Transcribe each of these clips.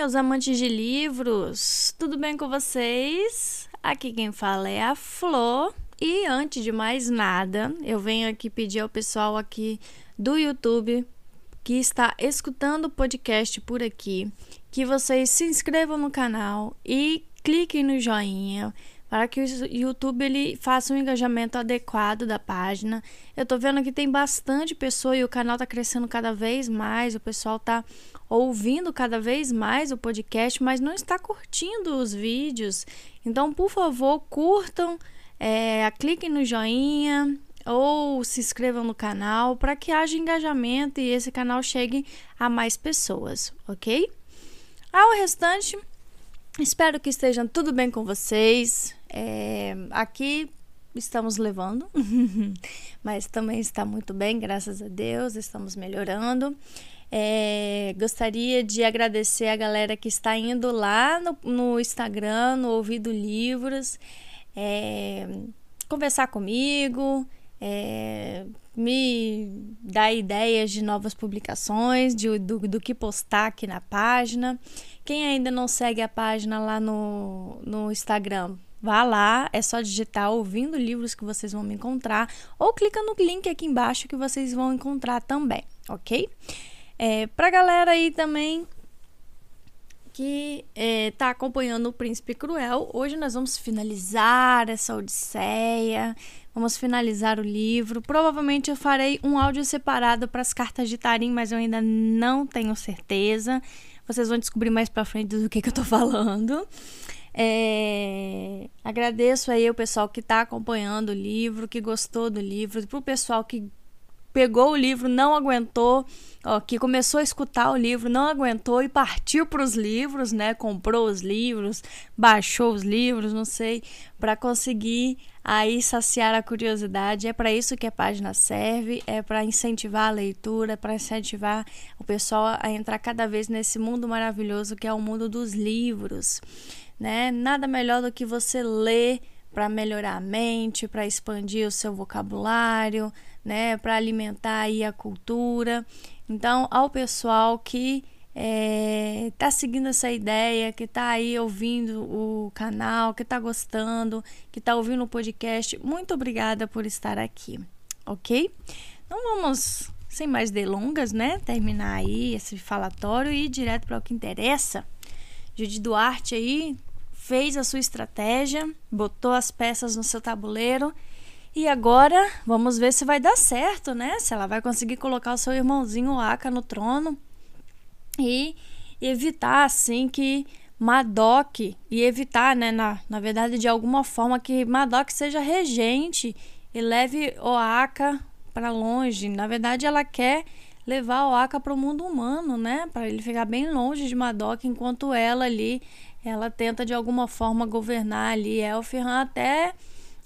meus amantes de livros! Tudo bem com vocês? Aqui quem fala é a Flor. E antes de mais nada, eu venho aqui pedir ao pessoal aqui do YouTube que está escutando o podcast por aqui que vocês se inscrevam no canal e cliquem no joinha para que o YouTube ele faça um engajamento adequado da página. Eu tô vendo que tem bastante pessoa e o canal tá crescendo cada vez mais, o pessoal tá ouvindo cada vez mais o podcast, mas não está curtindo os vídeos. Então, por favor, curtam, é, cliquem no joinha ou se inscrevam no canal para que haja engajamento e esse canal chegue a mais pessoas, ok? Ao restante, espero que estejam tudo bem com vocês. É, aqui estamos levando, mas também está muito bem, graças a Deus, estamos melhorando. É, gostaria de agradecer a galera que está indo lá no, no Instagram, no Ouvido Livros, é, conversar comigo, é, me dar ideias de novas publicações, de, do, do que postar aqui na página. Quem ainda não segue a página lá no, no Instagram, Vá lá, é só digitar ouvindo livros que vocês vão me encontrar, ou clica no link aqui embaixo que vocês vão encontrar também, ok? É, pra galera aí também que é, tá acompanhando o Príncipe Cruel, hoje nós vamos finalizar essa odisseia, vamos finalizar o livro. Provavelmente eu farei um áudio separado para as cartas de Tarim, mas eu ainda não tenho certeza. Vocês vão descobrir mais pra frente do que, que eu tô falando. É, agradeço aí o pessoal que está acompanhando o livro, que gostou do livro, para o pessoal que pegou o livro, não aguentou, ó, que começou a escutar o livro, não aguentou e partiu para os livros, né? Comprou os livros, baixou os livros, não sei, para conseguir aí saciar a curiosidade. É para isso que a página serve, é para incentivar a leitura, para incentivar o pessoal a entrar cada vez nesse mundo maravilhoso que é o mundo dos livros né? Nada melhor do que você ler para melhorar a mente, para expandir o seu vocabulário, né? Para alimentar aí a cultura. Então, ao pessoal que é, tá seguindo essa ideia, que tá aí ouvindo o canal, que tá gostando, que tá ouvindo o podcast, muito obrigada por estar aqui, ok? Então vamos, sem mais delongas, né? Terminar aí esse falatório e ir direto para o que interessa. Judy Duarte aí fez a sua estratégia, botou as peças no seu tabuleiro e agora vamos ver se vai dar certo, né? Se ela vai conseguir colocar o seu irmãozinho Aka no trono e evitar assim que Madoc e evitar, né, na, na verdade, de alguma forma que Madoc seja regente e leve Oaka para longe. Na verdade, ela quer levar Oaka para o mundo humano, né, para ele ficar bem longe de Madoc enquanto ela ali ela tenta de alguma forma governar ali Elfirhan até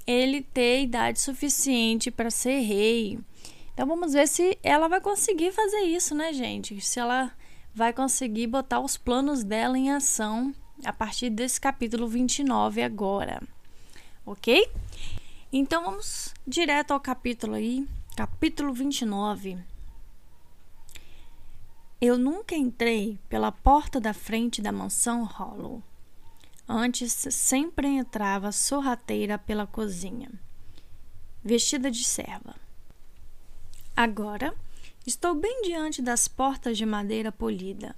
ele ter idade suficiente para ser rei. Então vamos ver se ela vai conseguir fazer isso, né, gente? Se ela vai conseguir botar os planos dela em ação a partir desse capítulo 29 agora. OK? Então vamos direto ao capítulo aí, capítulo 29. Eu nunca entrei pela porta da frente da mansão Hollow. Antes sempre entrava sorrateira pela cozinha, vestida de serva. Agora estou bem diante das portas de madeira polida,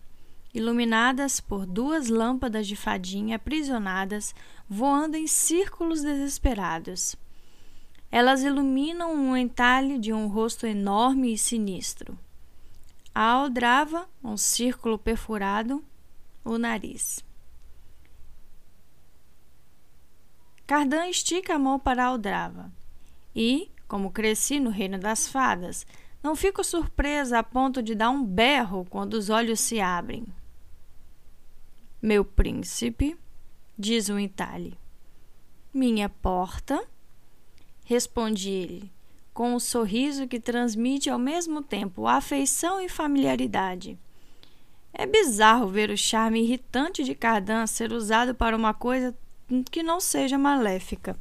iluminadas por duas lâmpadas de fadinha aprisionadas voando em círculos desesperados. Elas iluminam um entalhe de um rosto enorme e sinistro. Aldrava, um círculo perfurado, o nariz. Cardan estica a mão para a aldrava. E, como cresci no reino das fadas, não fico surpresa a ponto de dar um berro quando os olhos se abrem. Meu príncipe, diz o entalhe. Minha porta, responde ele, com um sorriso que transmite ao mesmo tempo afeição e familiaridade. É bizarro ver o charme irritante de Cardan ser usado para uma coisa que não seja maléfica.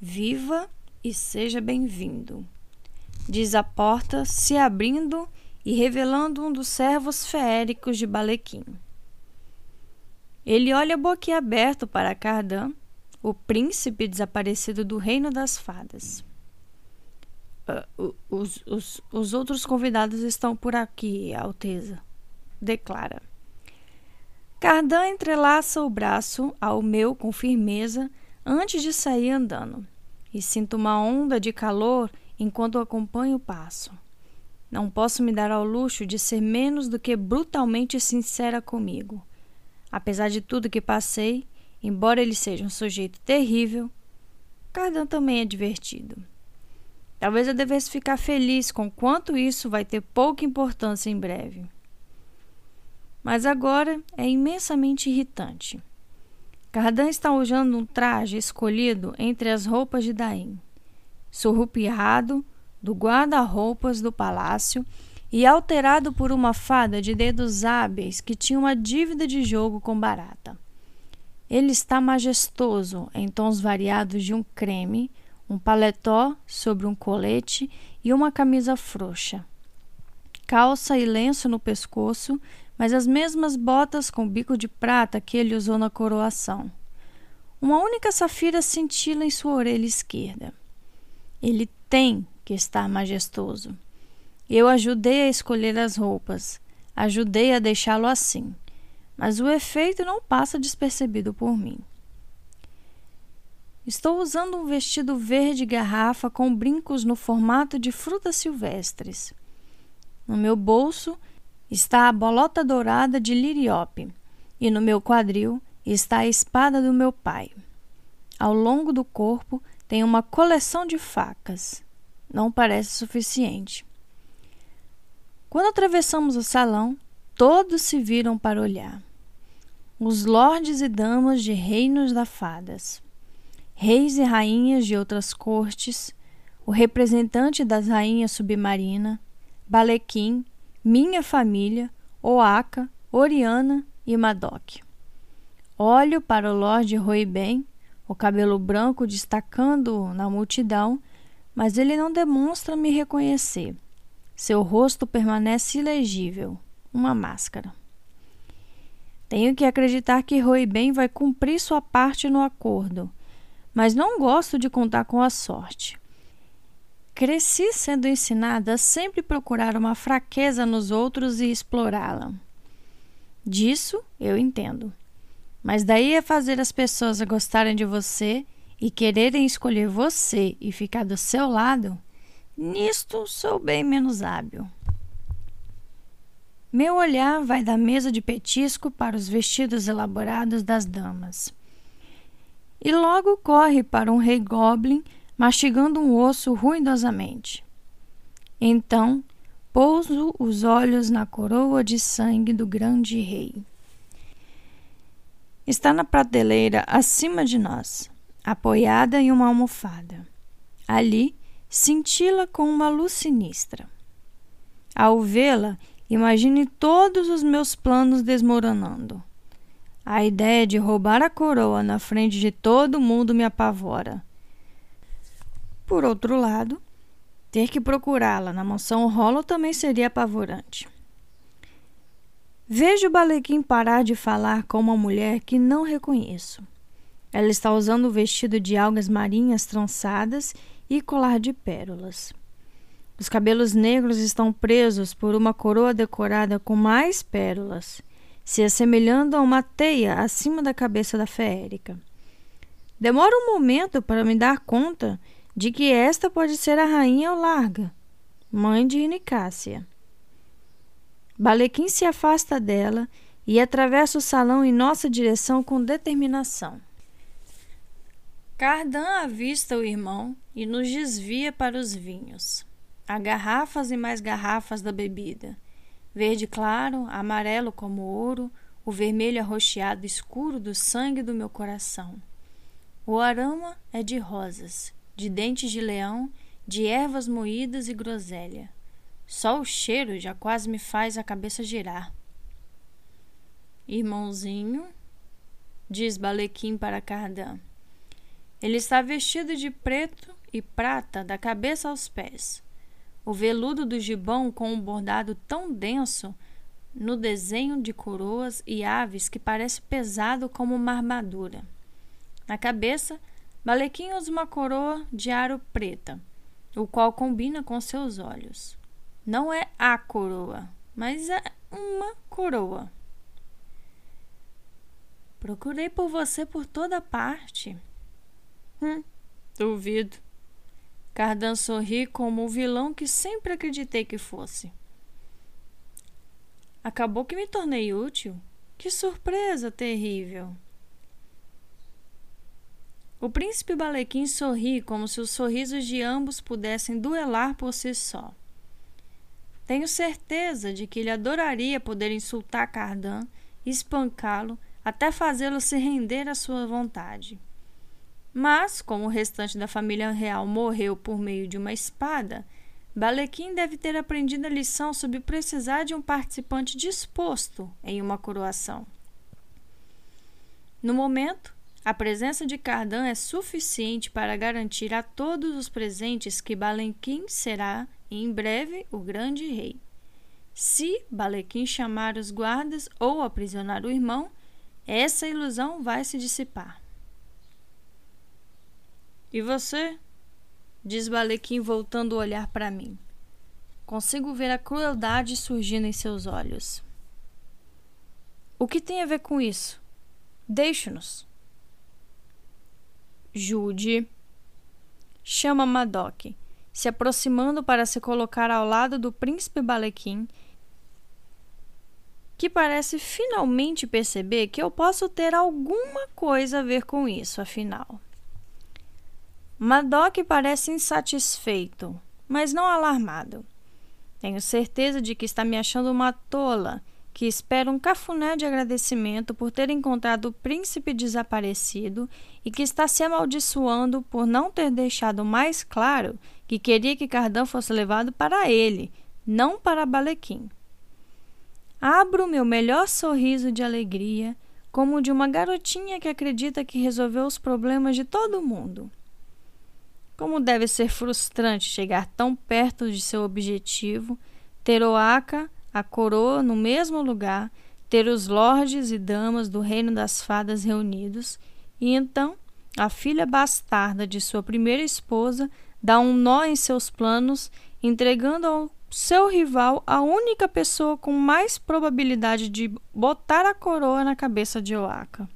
Viva e seja bem-vindo, diz a porta se abrindo e revelando um dos servos feéricos de Balequim. Ele olha boquiaberto para Cardan, o príncipe desaparecido do reino das fadas. Uh, os, os, os outros convidados estão por aqui, Alteza, declara. Cardan entrelaça o braço ao meu com firmeza antes de sair andando, e sinto uma onda de calor enquanto acompanho o passo. Não posso me dar ao luxo de ser menos do que brutalmente sincera comigo. Apesar de tudo que passei, embora ele seja um sujeito terrível, Cardan também é divertido. Talvez eu devesse ficar feliz com quanto isso vai ter pouca importância em breve. Mas agora é imensamente irritante. Cardan está usando um traje escolhido entre as roupas de Daim, surrupiado do guarda-roupas do palácio e alterado por uma fada de dedos hábeis que tinha uma dívida de jogo com Barata. Ele está majestoso em tons variados de um creme, um paletó sobre um colete e uma camisa frouxa. Calça e lenço no pescoço, mas as mesmas botas com bico de prata que ele usou na coroação. Uma única safira cintila em sua orelha esquerda. Ele tem que estar majestoso. Eu ajudei a escolher as roupas, ajudei a deixá-lo assim, mas o efeito não passa despercebido por mim. Estou usando um vestido verde garrafa com brincos no formato de frutas silvestres. No meu bolso está a bolota dourada de liriope e no meu quadril está a espada do meu pai. Ao longo do corpo tem uma coleção de facas não parece suficiente. Quando atravessamos o salão, todos se viram para olhar. Os lordes e damas de reinos da fadas, reis e rainhas de outras cortes, o representante das rainhas submarina, Balequim, minha família, Oaka, Oriana e Madoc. Olho para o Lorde Roiben, o cabelo branco destacando na multidão, mas ele não demonstra me reconhecer. Seu rosto permanece ilegível uma máscara. Tenho que acreditar que Roy Ben vai cumprir sua parte no acordo, mas não gosto de contar com a sorte. Cresci sendo ensinada a sempre procurar uma fraqueza nos outros e explorá-la. Disso eu entendo. Mas daí a fazer as pessoas gostarem de você e quererem escolher você e ficar do seu lado, nisto sou bem menos hábil. Meu olhar vai da mesa de petisco para os vestidos elaborados das damas. E logo corre para um rei goblin mastigando um osso ruidosamente. Então, pouso os olhos na coroa de sangue do grande rei. Está na prateleira acima de nós apoiada em uma almofada. Ali, cintila com uma luz sinistra. Ao vê-la, imagine todos os meus planos desmoronando. A ideia de roubar a coroa na frente de todo mundo me apavora. Por outro lado, ter que procurá-la na mansão Hollow também seria apavorante. Vejo o Balequim parar de falar com uma mulher que não reconheço. Ela está usando o vestido de algas marinhas trançadas e colar de pérolas. Os cabelos negros estão presos por uma coroa decorada com mais pérolas, se assemelhando a uma teia acima da cabeça da feérica. Demora um momento para me dar conta de que esta pode ser a rainha Larga, mãe de Inicácia. Balequim se afasta dela e atravessa o salão em nossa direção com determinação. Cardan avista o irmão e nos desvia para os vinhos. Há garrafas e mais garrafas da bebida. Verde claro, amarelo como ouro, o vermelho arroxeado escuro do sangue do meu coração. O aroma é de rosas, de dentes de leão, de ervas moídas e groselha. Só o cheiro já quase me faz a cabeça girar. Irmãozinho, diz Balequim para Cardan. Ele está vestido de preto e prata da cabeça aos pés. O veludo do gibão com um bordado tão denso no desenho de coroas e aves que parece pesado como uma armadura. Na cabeça, Balequim usa uma coroa de aro preta, o qual combina com seus olhos. Não é a coroa, mas é uma coroa. Procurei por você por toda parte. Hum, duvido. Cardan sorri como o vilão que sempre acreditei que fosse. Acabou que me tornei útil? Que surpresa terrível! O príncipe Balequim sorri como se os sorrisos de ambos pudessem duelar por si só. Tenho certeza de que ele adoraria poder insultar Cardan, espancá-lo, até fazê-lo se render à sua vontade. Mas, como o restante da família real morreu por meio de uma espada, Balequim deve ter aprendido a lição sobre precisar de um participante disposto em uma coroação. No momento, a presença de Cardan é suficiente para garantir a todos os presentes que Balequim será, em breve, o grande rei. Se Balequim chamar os guardas ou aprisionar o irmão, essa ilusão vai se dissipar. E você? Diz Balequim voltando o olhar para mim. Consigo ver a crueldade surgindo em seus olhos. O que tem a ver com isso? Deixe-nos. Jude chama Madoc, se aproximando para se colocar ao lado do príncipe Balequim, que parece finalmente perceber que eu posso ter alguma coisa a ver com isso, afinal. Madoc parece insatisfeito, mas não alarmado. Tenho certeza de que está me achando uma tola, que espera um cafuné de agradecimento por ter encontrado o príncipe desaparecido e que está se amaldiçoando por não ter deixado mais claro que queria que Cardan fosse levado para ele, não para Balequim. Abro meu melhor sorriso de alegria, como o de uma garotinha que acredita que resolveu os problemas de todo mundo. Como deve ser frustrante chegar tão perto de seu objetivo, ter Oaka, a coroa, no mesmo lugar, ter os lordes e damas do reino das fadas reunidos, e então a filha bastarda de sua primeira esposa dá um nó em seus planos, entregando ao seu rival a única pessoa com mais probabilidade de botar a coroa na cabeça de Oaka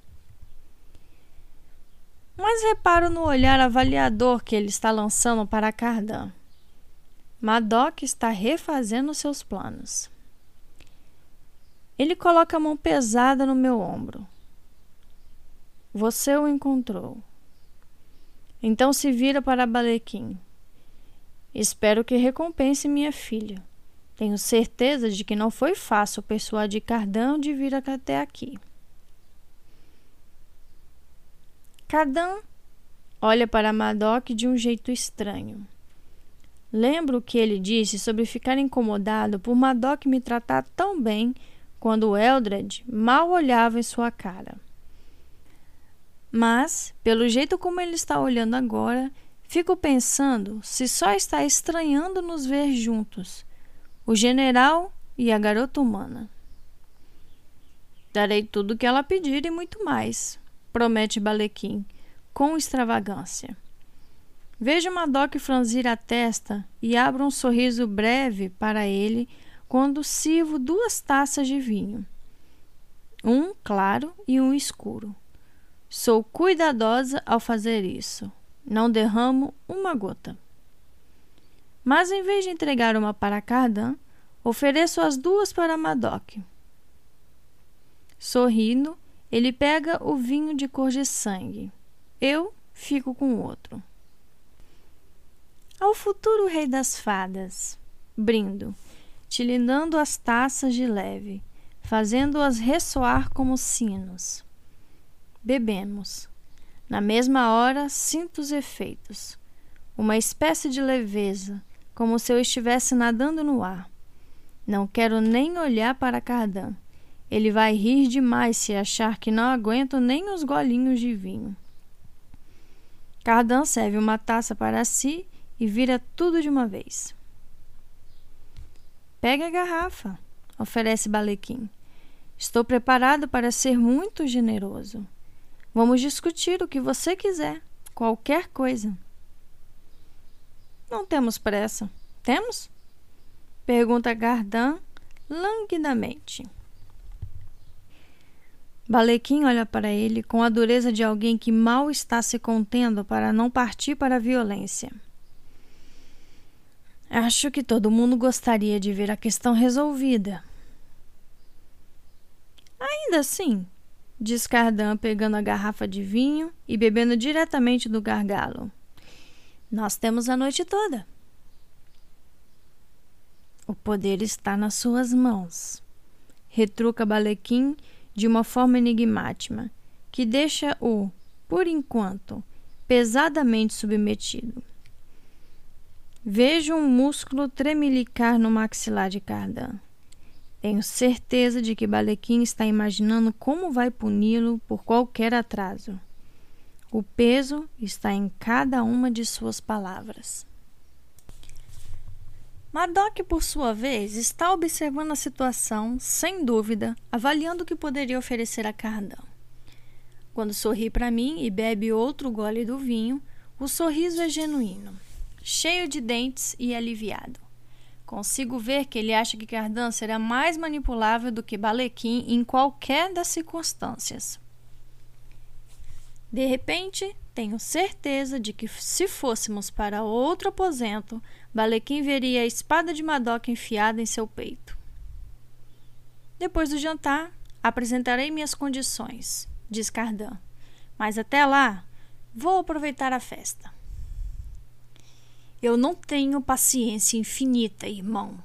mas reparo no olhar avaliador que ele está lançando para Cardan. Madoc está refazendo seus planos. Ele coloca a mão pesada no meu ombro. Você o encontrou. Então se vira para Balequim. Espero que recompense minha filha. Tenho certeza de que não foi fácil persuadir Cardan de vir até aqui. Cardan olha para Madoc de um jeito estranho. Lembro o que ele disse sobre ficar incomodado por Madoc me tratar tão bem quando Eldred mal olhava em sua cara. Mas, pelo jeito como ele está olhando agora, fico pensando se só está estranhando nos ver juntos, o general e a garota humana. Darei tudo o que ela pedir e muito mais, promete Balequim, com extravagância. Vejo Madoc franzir a testa e abro um sorriso breve para ele quando sirvo duas taças de vinho, um claro e um escuro. Sou cuidadosa ao fazer isso. Não derramo uma gota. Mas em vez de entregar uma para Cardan, ofereço as duas para Madoc. Sorrindo, ele pega o vinho de cor de sangue. Eu fico com outro. Ao futuro rei das fadas, brindo, tilindando as taças de leve, fazendo-as ressoar como sinos. Bebemos. Na mesma hora, sinto os efeitos. Uma espécie de leveza, como se eu estivesse nadando no ar. Não quero nem olhar para Cardan. Ele vai rir demais se achar que não aguento nem os golinhos de vinho. Cardan serve uma taça para si e vira tudo de uma vez. Pegue a garrafa, oferece Balequim. Estou preparado para ser muito generoso. Vamos discutir o que você quiser, qualquer coisa. Não temos pressa. Temos? Pergunta Gardan languidamente. Balequim olha para ele com a dureza de alguém que mal está se contendo para não partir para a violência. Acho que todo mundo gostaria de ver a questão resolvida. Ainda assim, diz Cardan pegando a garrafa de vinho e bebendo diretamente do gargalo. Nós temos a noite toda. O poder está nas suas mãos, retruca Balequim de uma forma enigmática, que deixa-o, por enquanto, pesadamente submetido. Vejo um músculo tremelicar no maxilar de Cardan. Tenho certeza de que Balequim está imaginando como vai puni-lo por qualquer atraso. O peso está em cada uma de suas palavras. Madoc, por sua vez, está observando a situação, sem dúvida, avaliando o que poderia oferecer a Cardão. Quando sorri para mim e bebe outro gole do vinho, o sorriso é genuíno, cheio de dentes e aliviado. Consigo ver que ele acha que Cardan será mais manipulável do que Balequim em qualquer das circunstâncias. De repente, tenho certeza de que se fôssemos para outro aposento, Balequim veria a espada de Madoc enfiada em seu peito. Depois do jantar, apresentarei minhas condições, diz Cardan. Mas até lá, vou aproveitar a festa. Eu não tenho paciência infinita, irmão,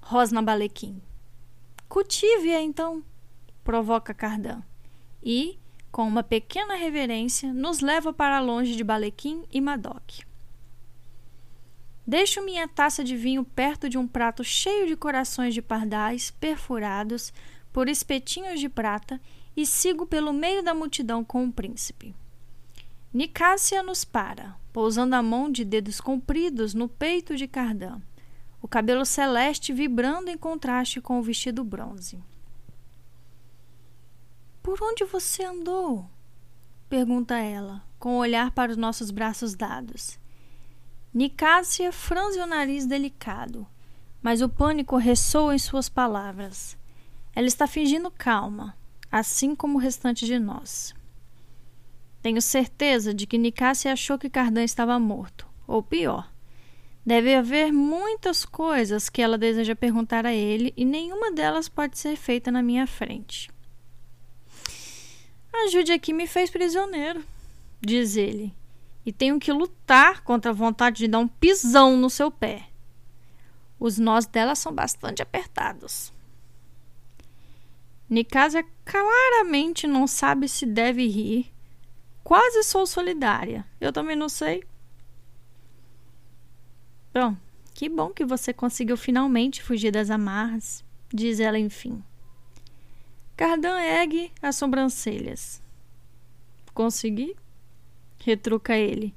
rosna Balequim. Cultive-a então, provoca Cardan. E, com uma pequena reverência, nos leva para longe de Balequim e Madoc. Deixo minha taça de vinho perto de um prato cheio de corações de pardais perfurados por espetinhos de prata e sigo pelo meio da multidão com o príncipe. Nicásia nos para, pousando a mão de dedos compridos no peito de Cardan, o cabelo celeste vibrando em contraste com o vestido bronze. Por onde você andou? pergunta ela, com o olhar para os nossos braços dados. Nicásia franze o nariz delicado, mas o pânico ressoa em suas palavras. Ela está fingindo calma, assim como o restante de nós. Tenho certeza de que Nicásia achou que Cardan estava morto, ou pior. Deve haver muitas coisas que ela deseja perguntar a ele e nenhuma delas pode ser feita na minha frente. Ajude aqui me fez prisioneiro, diz ele, e tenho que lutar contra a vontade de dar um pisão no seu pé. Os nós dela são bastante apertados. Nicasia claramente não sabe se deve rir. Quase sou solidária. Eu também não sei. Bom, que bom que você conseguiu finalmente fugir das amarras, diz ela enfim. Cardan ergue as sobrancelhas. Consegui? retruca ele,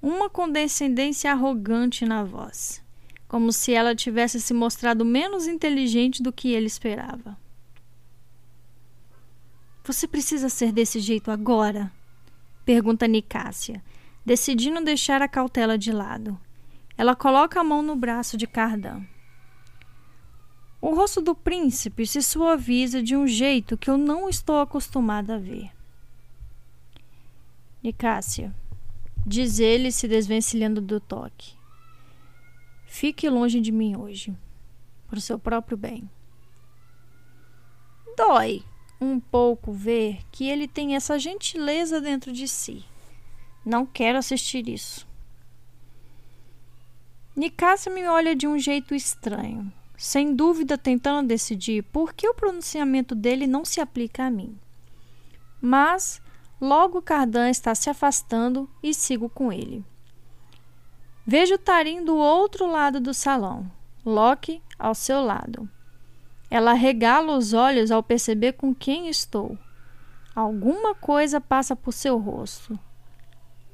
uma condescendência arrogante na voz, como se ela tivesse se mostrado menos inteligente do que ele esperava. Você precisa ser desse jeito agora? pergunta Nicásia, decidindo deixar a cautela de lado. Ela coloca a mão no braço de Cardan. O rosto do príncipe se suaviza de um jeito que eu não estou acostumada a ver. Nicásia, diz ele se desvencilhando do toque. Fique longe de mim hoje, por seu próprio bem. Dói um pouco ver que ele tem essa gentileza dentro de si. Não quero assistir isso. Nicásia me olha de um jeito estranho sem dúvida tentando decidir por que o pronunciamento dele não se aplica a mim. Mas logo Cardan está se afastando e sigo com ele. Vejo Tarim do outro lado do salão, Loki ao seu lado. Ela regala os olhos ao perceber com quem estou. Alguma coisa passa por seu rosto.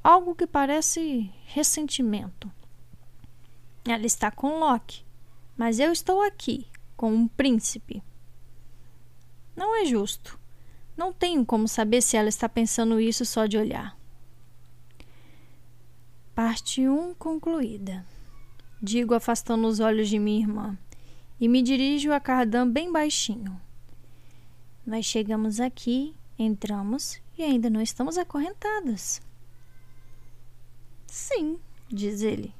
Algo que parece ressentimento. Ela está com Loki Mas eu estou aqui, com um príncipe. Não é justo. Não tenho como saber se ela está pensando isso só de olhar. Parte 1 um concluída. Digo afastando os olhos de minha irmã e me dirijo a Cardan bem baixinho. Nós chegamos aqui, entramos e ainda não estamos acorrentadas. Sim, diz ele.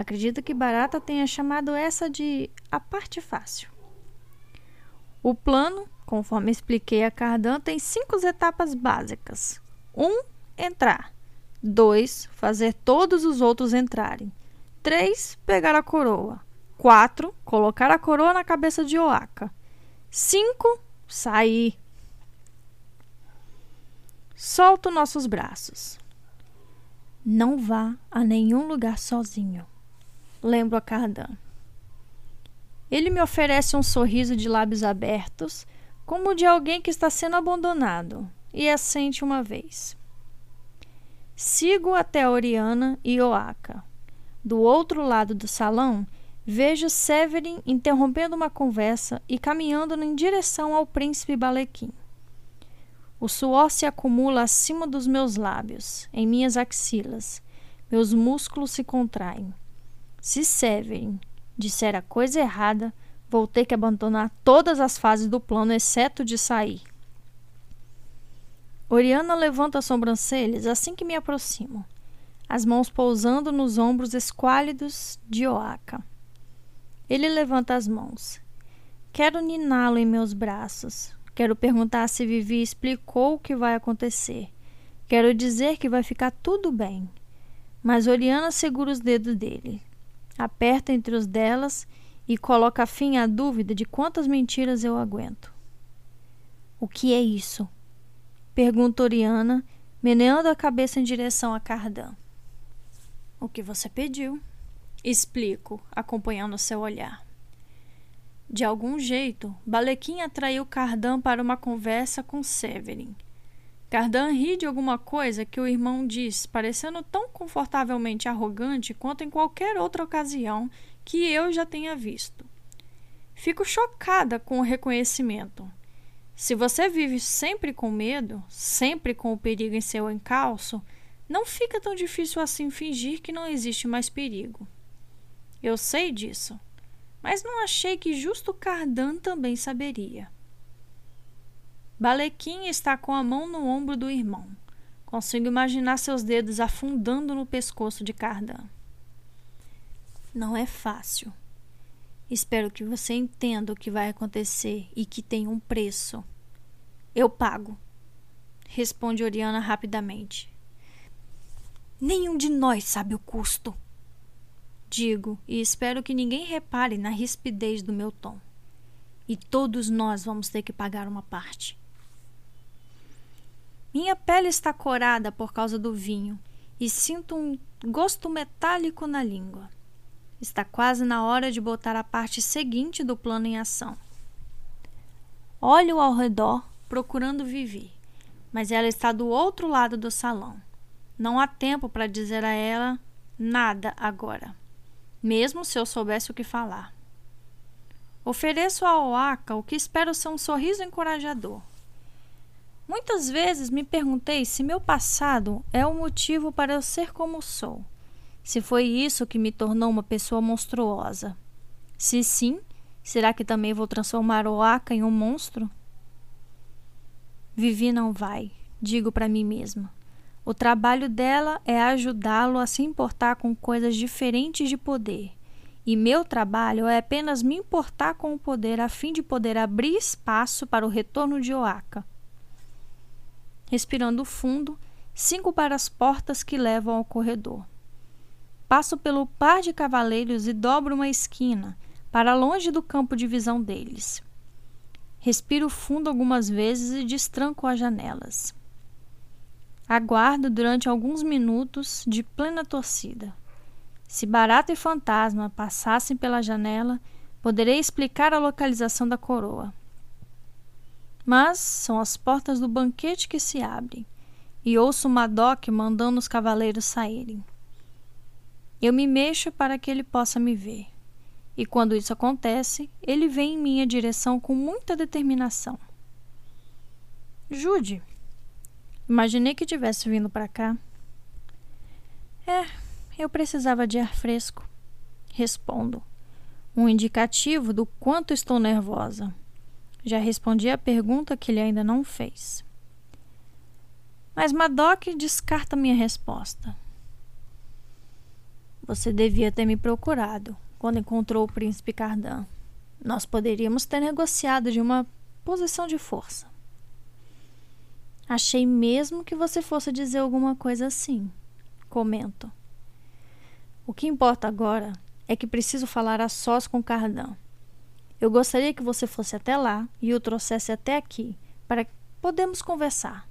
Acredito que Barata tenha chamado essa de a parte fácil. O plano, conforme expliquei a Cardan, tem cinco etapas básicas. Um, entrar. Dois, fazer todos os outros entrarem. Três, pegar a coroa. Quatro, colocar a coroa na cabeça de Oaka. Cinco, sair. Solto nossos braços. Não vá a nenhum lugar sozinho. Lembro a Cardan. Ele me oferece um sorriso de lábios abertos, como de alguém que está sendo abandonado, e assente uma vez. Sigo até Oriana e Oaka. Do outro lado do salão, vejo Severin interrompendo uma conversa e caminhando em direção ao príncipe Balequim. O suor se acumula acima dos meus lábios, em minhas axilas. Meus músculos se contraem. Se Severin disser a coisa errada, vou ter que abandonar todas as fases do plano, exceto de sair. Oriana levanta as sobrancelhas assim que me aproximo, as mãos pousando nos ombros esquálidos de Oaka. Ele levanta as mãos. Quero niná-lo em meus braços, Quero perguntar se Vivi explicou o que vai acontecer. Quero dizer que vai ficar tudo bem. Mas Oriana segura os dedos dele, aperta entre os delas e coloca fim à dúvida de quantas mentiras eu aguento. O que é isso? Pergunta Oriana, meneando a cabeça em direção a Cardan. O que você pediu? Explico, acompanhando seu olhar. De algum jeito, Balequim atraiu Cardan para uma conversa com Severin. Cardan ri de alguma coisa que o irmão diz, parecendo tão confortavelmente arrogante quanto em qualquer outra ocasião que eu já tenha visto. Fico chocada com o reconhecimento. Se você vive sempre com medo, sempre com o perigo em seu encalço, não fica tão difícil assim fingir que não existe mais perigo. Eu sei disso mas não achei que justo Cardan também saberia. Balequim está com a mão no ombro do irmão. Consigo imaginar seus dedos afundando no pescoço de Cardan. Não é fácil. Espero que você entenda o que vai acontecer e que tem um preço. Eu pago, responde Oriana rapidamente. Nenhum de nós sabe o custo. Digo, e espero que ninguém repare na rispidez do meu tom. E todos nós vamos ter que pagar uma parte. Minha pele está corada por causa do vinho e sinto um gosto metálico na língua. Está quase na hora de botar a parte seguinte do plano em ação. Olho ao redor, procurando Vivi, mas ela está do outro lado do salão. Não há tempo para dizer a ela nada agora mesmo se eu soubesse o que falar. Ofereço a Oaka o que espero ser um sorriso encorajador. Muitas vezes me perguntei se meu passado é o motivo para eu ser como sou. Se foi isso que me tornou uma pessoa monstruosa. Se sim, será que também vou transformar Oaka em um monstro? Vivi não vai, digo para mim mesma. O trabalho dela é ajudá-lo a se importar com coisas diferentes de poder. E meu trabalho é apenas me importar com o poder a fim de poder abrir espaço para o retorno de Oaka. Respirando fundo, sigo para as portas que levam ao corredor. Passo pelo par de cavaleiros e dobro uma esquina, para longe do campo de visão deles. Respiro fundo algumas vezes e destranco as janelas. Aguardo durante alguns minutos de plena torcida. Se Barata e Fantasma passassem pela janela, poderei explicar a localização da coroa. Mas são as portas do banquete que se abrem, e ouço Madoc mandando os cavaleiros saírem. Eu me mexo para que ele possa me ver. E quando isso acontece, ele vem em minha direção com muita determinação. Jude, imaginei que tivesse vindo para cá. É, eu precisava de ar fresco. Respondo. Um indicativo do quanto estou nervosa. Já respondi a pergunta que ele ainda não fez. Mas Madoc descarta minha resposta. Você devia ter me procurado quando encontrou o príncipe Cardan. Nós poderíamos ter negociado de uma posição de força. Achei mesmo que você fosse dizer alguma coisa assim. Comento. O que importa agora é que preciso falar a sós com Cardan. Eu gostaria que você fosse até lá e o trouxesse até aqui para que podemos conversar.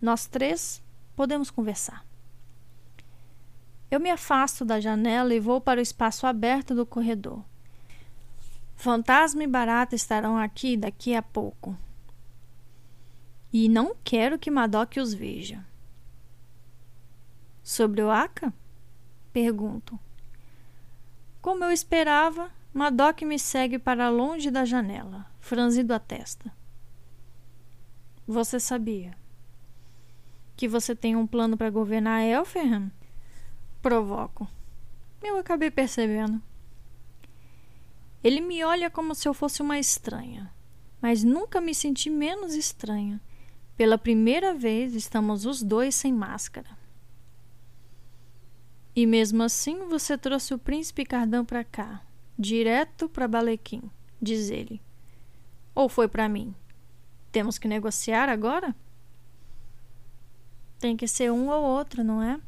Nós três podemos conversar. Eu me afasto da janela e vou para o espaço aberto do corredor. Fantasma e Barata estarão aqui daqui a pouco. E não quero que Madoc os veja. Sobre o Aka? Pergunto. Como eu esperava, Madoc me segue para longe da janela, franzindo a testa. Você sabia que você tem um plano para governar Elferham? Provoco. Eu acabei percebendo. Ele me olha como se eu fosse uma estranha, mas nunca me senti menos estranha. Pela primeira vez estamos os dois sem máscara. E mesmo assim você trouxe o príncipe Cardão para cá, direto para Balequim, diz ele. Ou foi para mim? Temos que negociar agora? Tem que ser um ou outro, não é?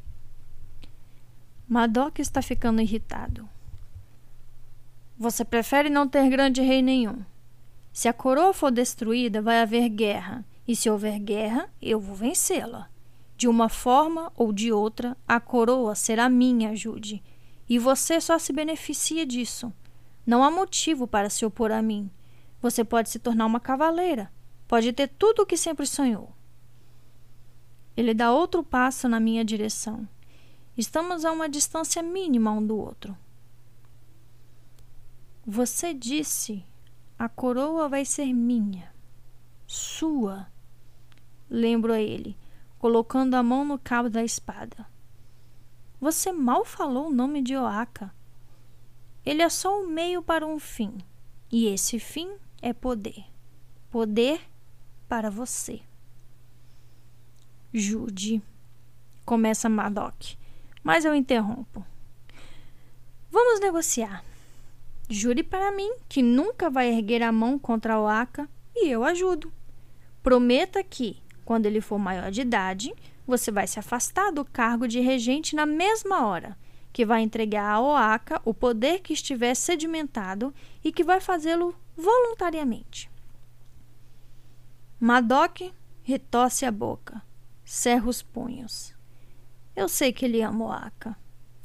Madoc está ficando irritado. Você prefere não ter grande rei nenhum. Se a coroa for destruída, vai haver guerra. E se houver guerra, eu vou vencê-la. De uma forma ou de outra, a coroa será minha, Jude. E você só se beneficia disso. Não há motivo para se opor a mim. Você pode se tornar uma cavaleira. Pode ter tudo o que sempre sonhou. Ele dá outro passo na minha direção. Estamos a uma distância mínima um do outro. Você disse: a coroa vai ser minha, sua. Lembro a ele colocando a mão no cabo da espada. Você mal falou o nome de Oaka. Ele é só um meio para um fim, e esse fim é poder. Poder para você. Jude, começa Madoc, mas eu interrompo. Vamos negociar. Jure para mim que nunca vai erguer a mão contra Oaka e eu ajudo. Prometa que, quando ele for maior de idade, você vai se afastar do cargo de regente na mesma hora, que vai entregar a Oaka o poder que estiver sedimentado e que vai fazê-lo voluntariamente. Madoc retosse a boca, cerra os punhos. Eu sei que ele ama Oaka,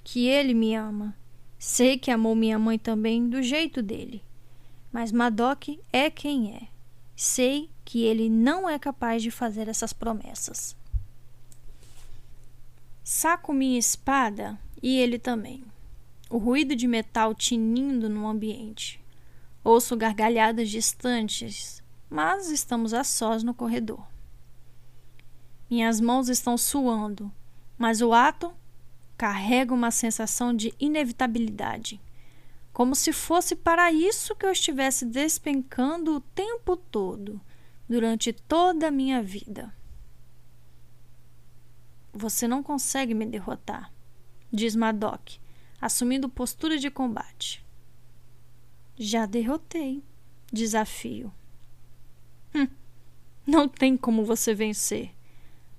que ele me ama. Sei que amou minha mãe também do jeito dele. Mas Madoc é quem é. Sei que ele não é capaz de fazer essas promessas. Saco minha espada e ele também. O ruído de metal tinindo no ambiente. Ouço gargalhadas distantes, mas estamos a sós no corredor. Minhas mãos estão suando, mas o ato carrega uma sensação de inevitabilidade como se fosse para isso que eu estivesse despencando o tempo todo, durante toda a minha vida. Você não consegue me derrotar, diz Madoc, assumindo postura de combate. Já derrotei, desafio. Hum, não tem como você vencer.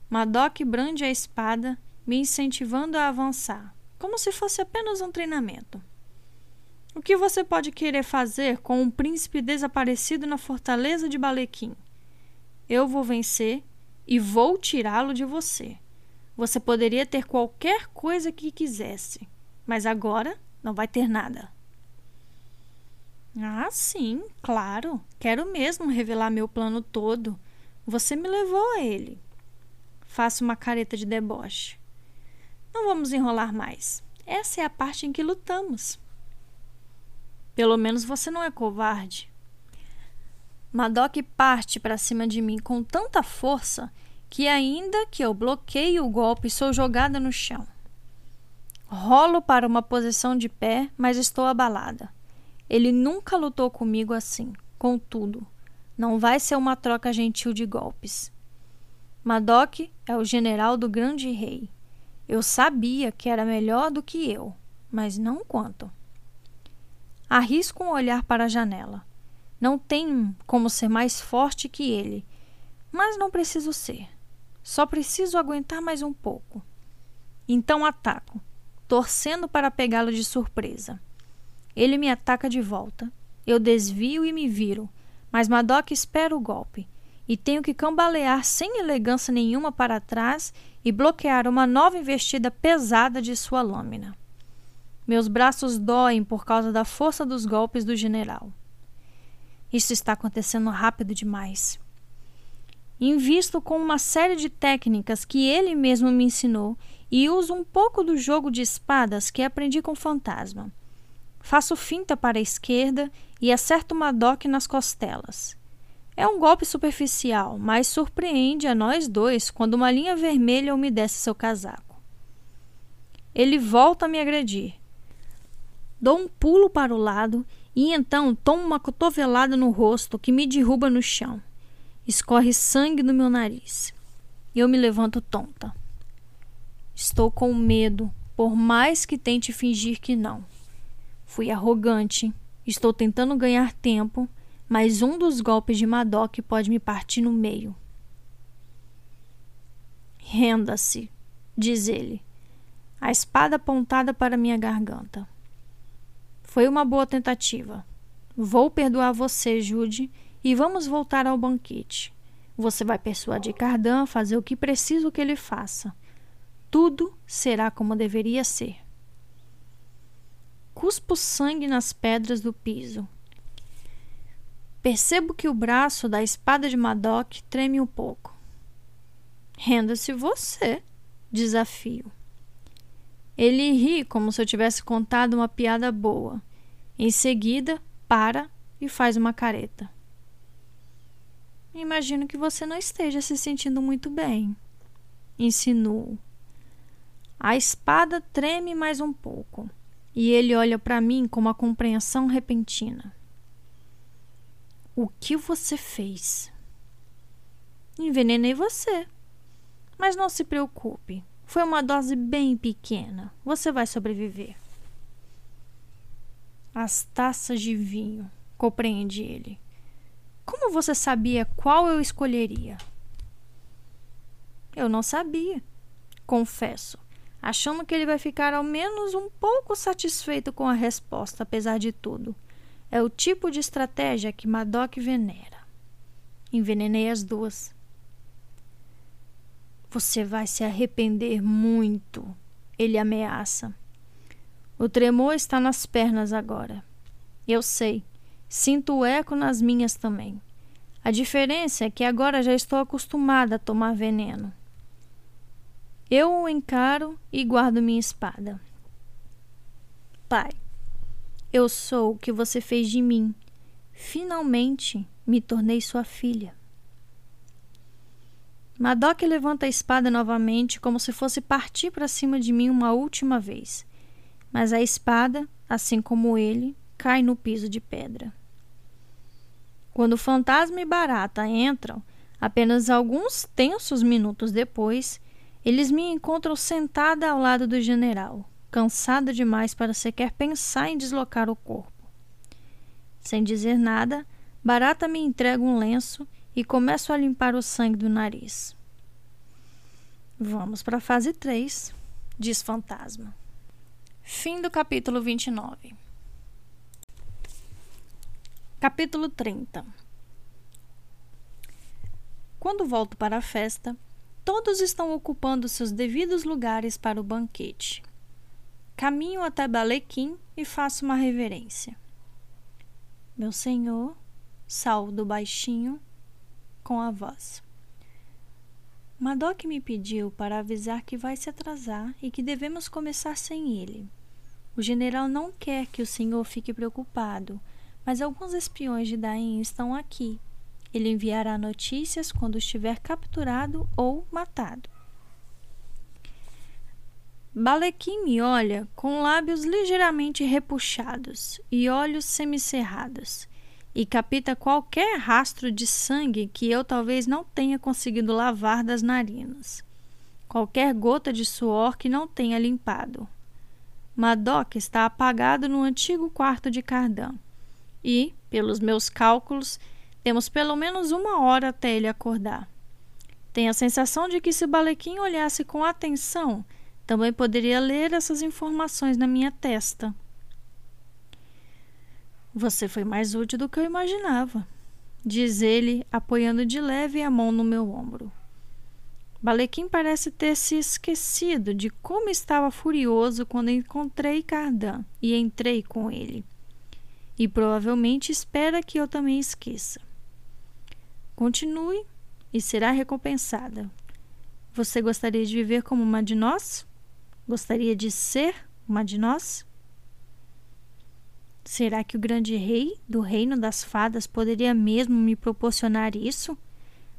Madoc brande a espada, me incentivando a avançar, como se fosse apenas um treinamento. O que você pode querer fazer com um príncipe desaparecido na fortaleza de Balequim? Eu vou vencer e vou tirá-lo de você. Você poderia ter qualquer coisa que quisesse, mas agora não vai ter nada. Ah, sim, claro. Quero mesmo revelar meu plano todo. Você me levou a ele. Faço uma careta de deboche. Não vamos enrolar mais. Essa é a parte em que lutamos. Pelo menos você não é covarde. Madoc parte para cima de mim com tanta força que, ainda que eu bloqueie o golpe, sou jogada no chão. Rolo para uma posição de pé, mas estou abalada. Ele nunca lutou comigo assim. Contudo, não vai ser uma troca gentil de golpes. Madoc é o general do grande rei. Eu sabia que era melhor do que eu, mas não quanto. Arrisco um olhar para a janela. Não tenho como ser mais forte que ele, mas não preciso ser. Só preciso aguentar mais um pouco. Então ataco, torcendo para pegá-lo de surpresa. Ele me ataca de volta. Eu desvio e me viro, mas Madoc espera o golpe e tenho que cambalear sem elegância nenhuma para trás e bloquear uma nova investida pesada de sua lâmina. Meus braços doem por causa da força dos golpes do general. Isso está acontecendo rápido demais. Invisto com uma série de técnicas que ele mesmo me ensinou e uso um pouco do jogo de espadas que aprendi com o fantasma. Faço finta para a esquerda e acerto Madoc nas costelas. É um golpe superficial, mas surpreende a nós dois quando uma linha vermelha umedece seu casaco. Ele volta a me agredir. Dou um pulo para o lado e então tomo uma cotovelada no rosto que me derruba no chão. Escorre sangue do meu nariz. Eu me levanto tonta. Estou com medo, por mais que tente fingir que não. Fui arrogante. Estou tentando ganhar tempo, mas um dos golpes de Madoc pode me partir no meio. Renda-se, diz ele, a espada apontada para minha garganta. Foi uma boa tentativa. Vou perdoar você, Jude, e vamos voltar ao banquete. Você vai persuadir Cardan a fazer o que preciso que ele faça. Tudo será como deveria ser. Cuspo sangue nas pedras do piso. Percebo que o braço da espada de Madoc treme um pouco. Renda-se você, desafio. Ele ri como se eu tivesse contado uma piada boa. Em seguida, para e faz uma careta. Imagino que você não esteja se sentindo muito bem. Insinuo. A espada treme mais um pouco e ele olha para mim com uma compreensão repentina. O que você fez? Envenenei você. Mas não se preocupe. Foi uma dose bem pequena. Você vai sobreviver. As taças de vinho, compreende ele. Como você sabia qual eu escolheria? Eu não sabia, confesso, achando que ele vai ficar ao menos um pouco satisfeito com a resposta, apesar de tudo. É o tipo de estratégia que Madoc venera. Envenenei as duas. Você vai se arrepender muito, ele ameaça. O tremor está nas pernas agora. Eu sei. Sinto o eco nas minhas também. A diferença é que agora já estou acostumada a tomar veneno. Eu o encaro e guardo minha espada. Pai, eu sou o que você fez de mim. Finalmente me tornei sua filha. Madoc levanta a espada novamente, como se fosse partir para cima de mim uma última vez. Mas a espada, assim como ele, cai no piso de pedra. Quando fantasma e Barata entram, apenas alguns tensos minutos depois, eles me encontram sentada ao lado do general, cansada demais para sequer pensar em deslocar o corpo. Sem dizer nada, Barata me entrega um lenço e começo a limpar o sangue do nariz. Vamos para a fase 3, diz Fantasma. Fim do capítulo 29. Capítulo 30 Quando volto para a festa, todos estão ocupando seus devidos lugares para o banquete. Caminho até Balequim e faço uma reverência. Meu senhor, saldo baixinho com a voz. Madoc me pediu para avisar que vai se atrasar e que devemos começar sem ele. O general não quer que o senhor fique preocupado, mas alguns espiões de Daim estão aqui. Ele enviará notícias quando estiver capturado ou matado. Balequim me olha com lábios ligeiramente repuxados e olhos semicerrados e capta qualquer rastro de sangue que eu talvez não tenha conseguido lavar das narinas, qualquer gota de suor que não tenha limpado. Madoc está apagado no antigo quarto de Cardan e, pelos meus cálculos, temos pelo menos uma hora até ele acordar. Tenho a sensação de que se Balequim olhasse com atenção, também poderia ler essas informações na minha testa. Você foi mais útil do que eu imaginava, diz ele, apoiando de leve a mão no meu ombro. Balequim parece ter se esquecido de como estava furioso quando encontrei Cardan e entrei com ele. E provavelmente espera que eu também esqueça. Continue e será recompensada. Você gostaria de viver como uma de nós? Gostaria de ser uma de nós? Será que o grande rei do reino das fadas poderia mesmo me proporcionar isso?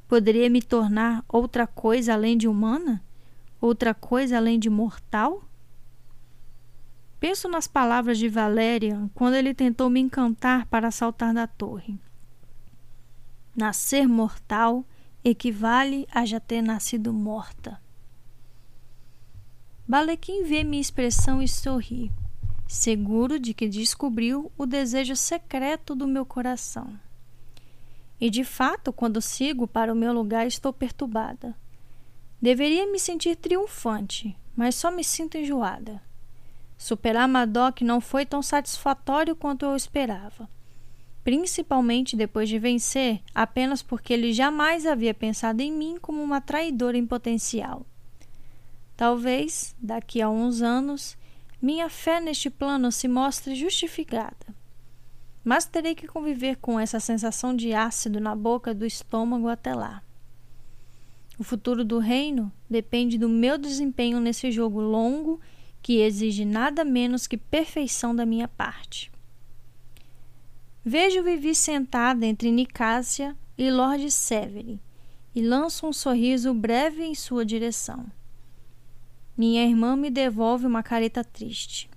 Poderia me tornar outra coisa além de humana? Outra coisa além de mortal? Penso nas palavras de Valerian quando ele tentou me encantar para saltar da torre. Nascer mortal equivale a já ter nascido morta. Balequim vê minha expressão e sorri seguro de que descobriu o desejo secreto do meu coração. E de fato, quando sigo para o meu lugar, estou perturbada. Deveria me sentir triunfante, mas só me sinto enjoada. Superar Madoc não foi tão satisfatório quanto eu esperava, principalmente depois de vencer apenas porque ele jamais havia pensado em mim como uma traidora em potencial. Talvez, daqui a uns anos, minha fé neste plano se mostre justificada. Mas terei que conviver com essa sensação de ácido na boca do estômago até lá. O futuro do reino depende do meu desempenho nesse jogo longo que exige nada menos que perfeição da minha parte. Vejo Vivi sentada entre Nicásia e Lord Severi e lanço um sorriso breve em sua direção. Minha irmã me devolve uma careta triste.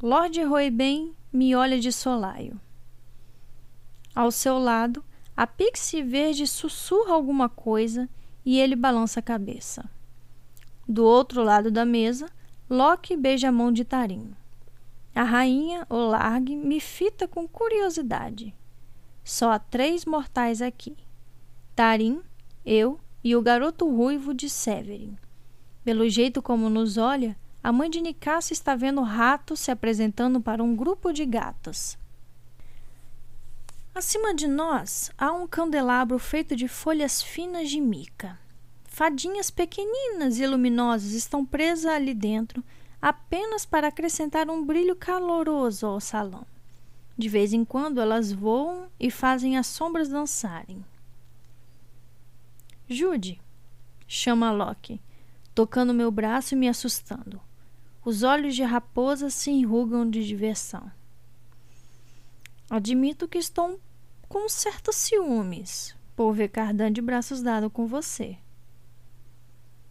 Lord Roiben me olha de solaio. Ao seu lado, a pixie verde sussurra alguma coisa e ele balança a cabeça. Do outro lado da mesa, Loki beija a mão de Tarim. A rainha, Olarg, me fita com curiosidade. Só há três mortais aqui: Tarim, eu e o garoto ruivo de Severin. Pelo jeito como nos olha, a mãe de Nicásio está vendo ratos se apresentando para um grupo de gatas. Acima de nós há um candelabro feito de folhas finas de mica. Fadinhas pequeninas e luminosas estão presas ali dentro apenas para acrescentar um brilho caloroso ao salão. De vez em quando elas voam e fazem as sombras dançarem. Jude, chama Loki, tocando meu braço e me assustando. Os olhos de raposa se enrugam de diversão. Admito que estou com certos ciúmes por ver Cardan de braços dados com você.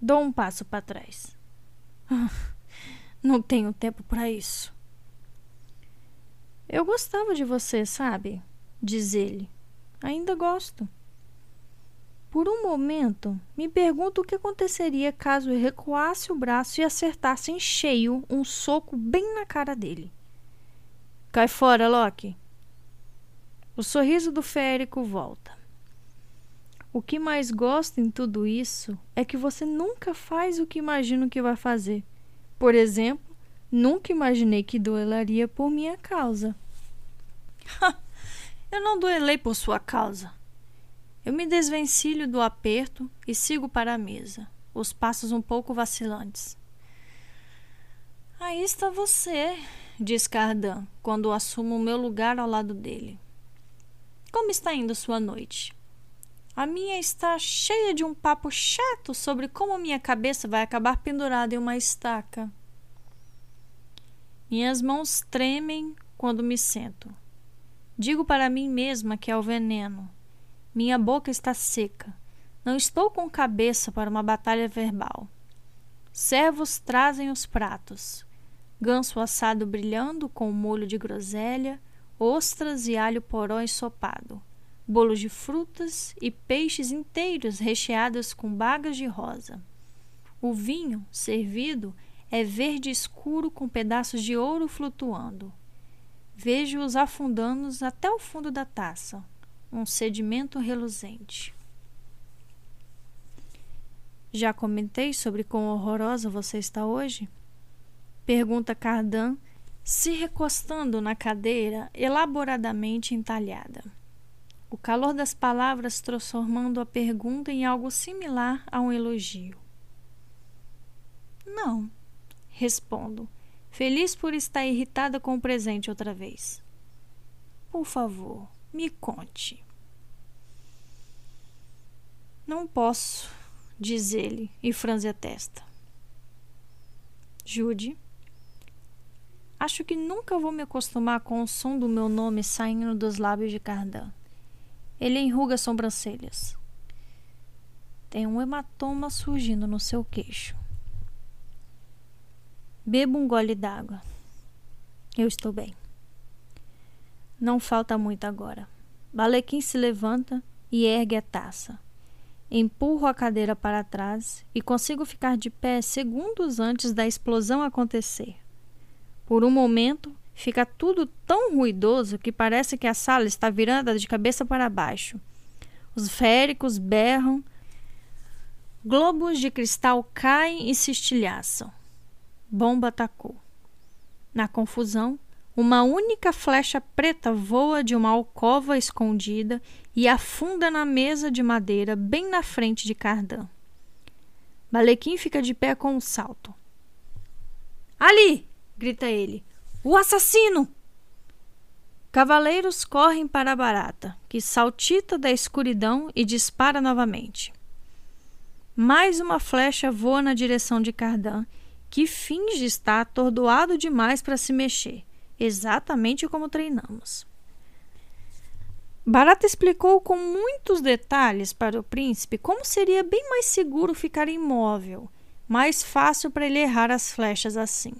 Dou um passo para trás. Não tenho tempo para isso. Eu gostava de você, sabe? Diz ele. Ainda gosto. Por um momento, me pergunto o que aconteceria caso eu recuasse o braço e acertasse em cheio um soco bem na cara dele. Cai fora, Loki. O sorriso do férico volta. O que mais gosto em tudo isso é que você nunca faz o que imagino que vai fazer. Por exemplo, nunca imaginei que duelaria por minha causa. eu não duelei por sua causa. Eu me desvencilho do aperto e sigo para a mesa, os passos um pouco vacilantes. Aí está você, diz Cardan, quando assumo o meu lugar ao lado dele. Como está indo sua noite? A minha está cheia de um papo chato sobre como minha cabeça vai acabar pendurada em uma estaca. Minhas mãos tremem quando me sento. Digo para mim mesma que é o veneno. Minha boca está seca. Não estou com cabeça para uma batalha verbal. Servos trazem os pratos. Ganso assado brilhando com molho de groselha, ostras e alho poró ensopado, bolos de frutas e peixes inteiros recheados com bagas de rosa. O vinho, servido, é verde escuro com pedaços de ouro flutuando. Vejo-os afundando até o fundo da taça, um sedimento reluzente. Já comentei sobre quão horrorosa você está hoje? Pergunta Cardan, se recostando na cadeira elaboradamente entalhada. O calor das palavras transformando a pergunta em algo similar a um elogio. Não, respondo, feliz por estar irritada com o presente outra vez. Por favor, me conte. Não posso, diz ele e franze a testa. Jude, acho que nunca vou me acostumar com o som do meu nome saindo dos lábios de Cardan. Ele enruga as sobrancelhas. Tem um hematoma surgindo no seu queixo. Bebo um gole d'água. Eu estou bem. Não falta muito agora. Balequim se levanta e ergue a taça. Empurro a cadeira para trás e consigo ficar de pé segundos antes da explosão acontecer. Por um momento, fica tudo tão ruidoso que parece que a sala está virada de cabeça para baixo. Os féricos berram, globos de cristal caem e se estilhaçam bomba atacou. Na confusão, uma única flecha preta voa de uma alcova escondida e afunda na mesa de madeira bem na frente de Cardan. Balequim fica de pé com um salto. Ali! grita ele. O assassino! Cavaleiros correm para a barata, que saltita da escuridão e dispara novamente. Mais uma flecha voa na direção de Cardan que finge estar atordoado demais para se mexer, exatamente como treinamos. Barata explicou com muitos detalhes para o príncipe como seria bem mais seguro ficar imóvel, mais fácil para ele errar as flechas assim.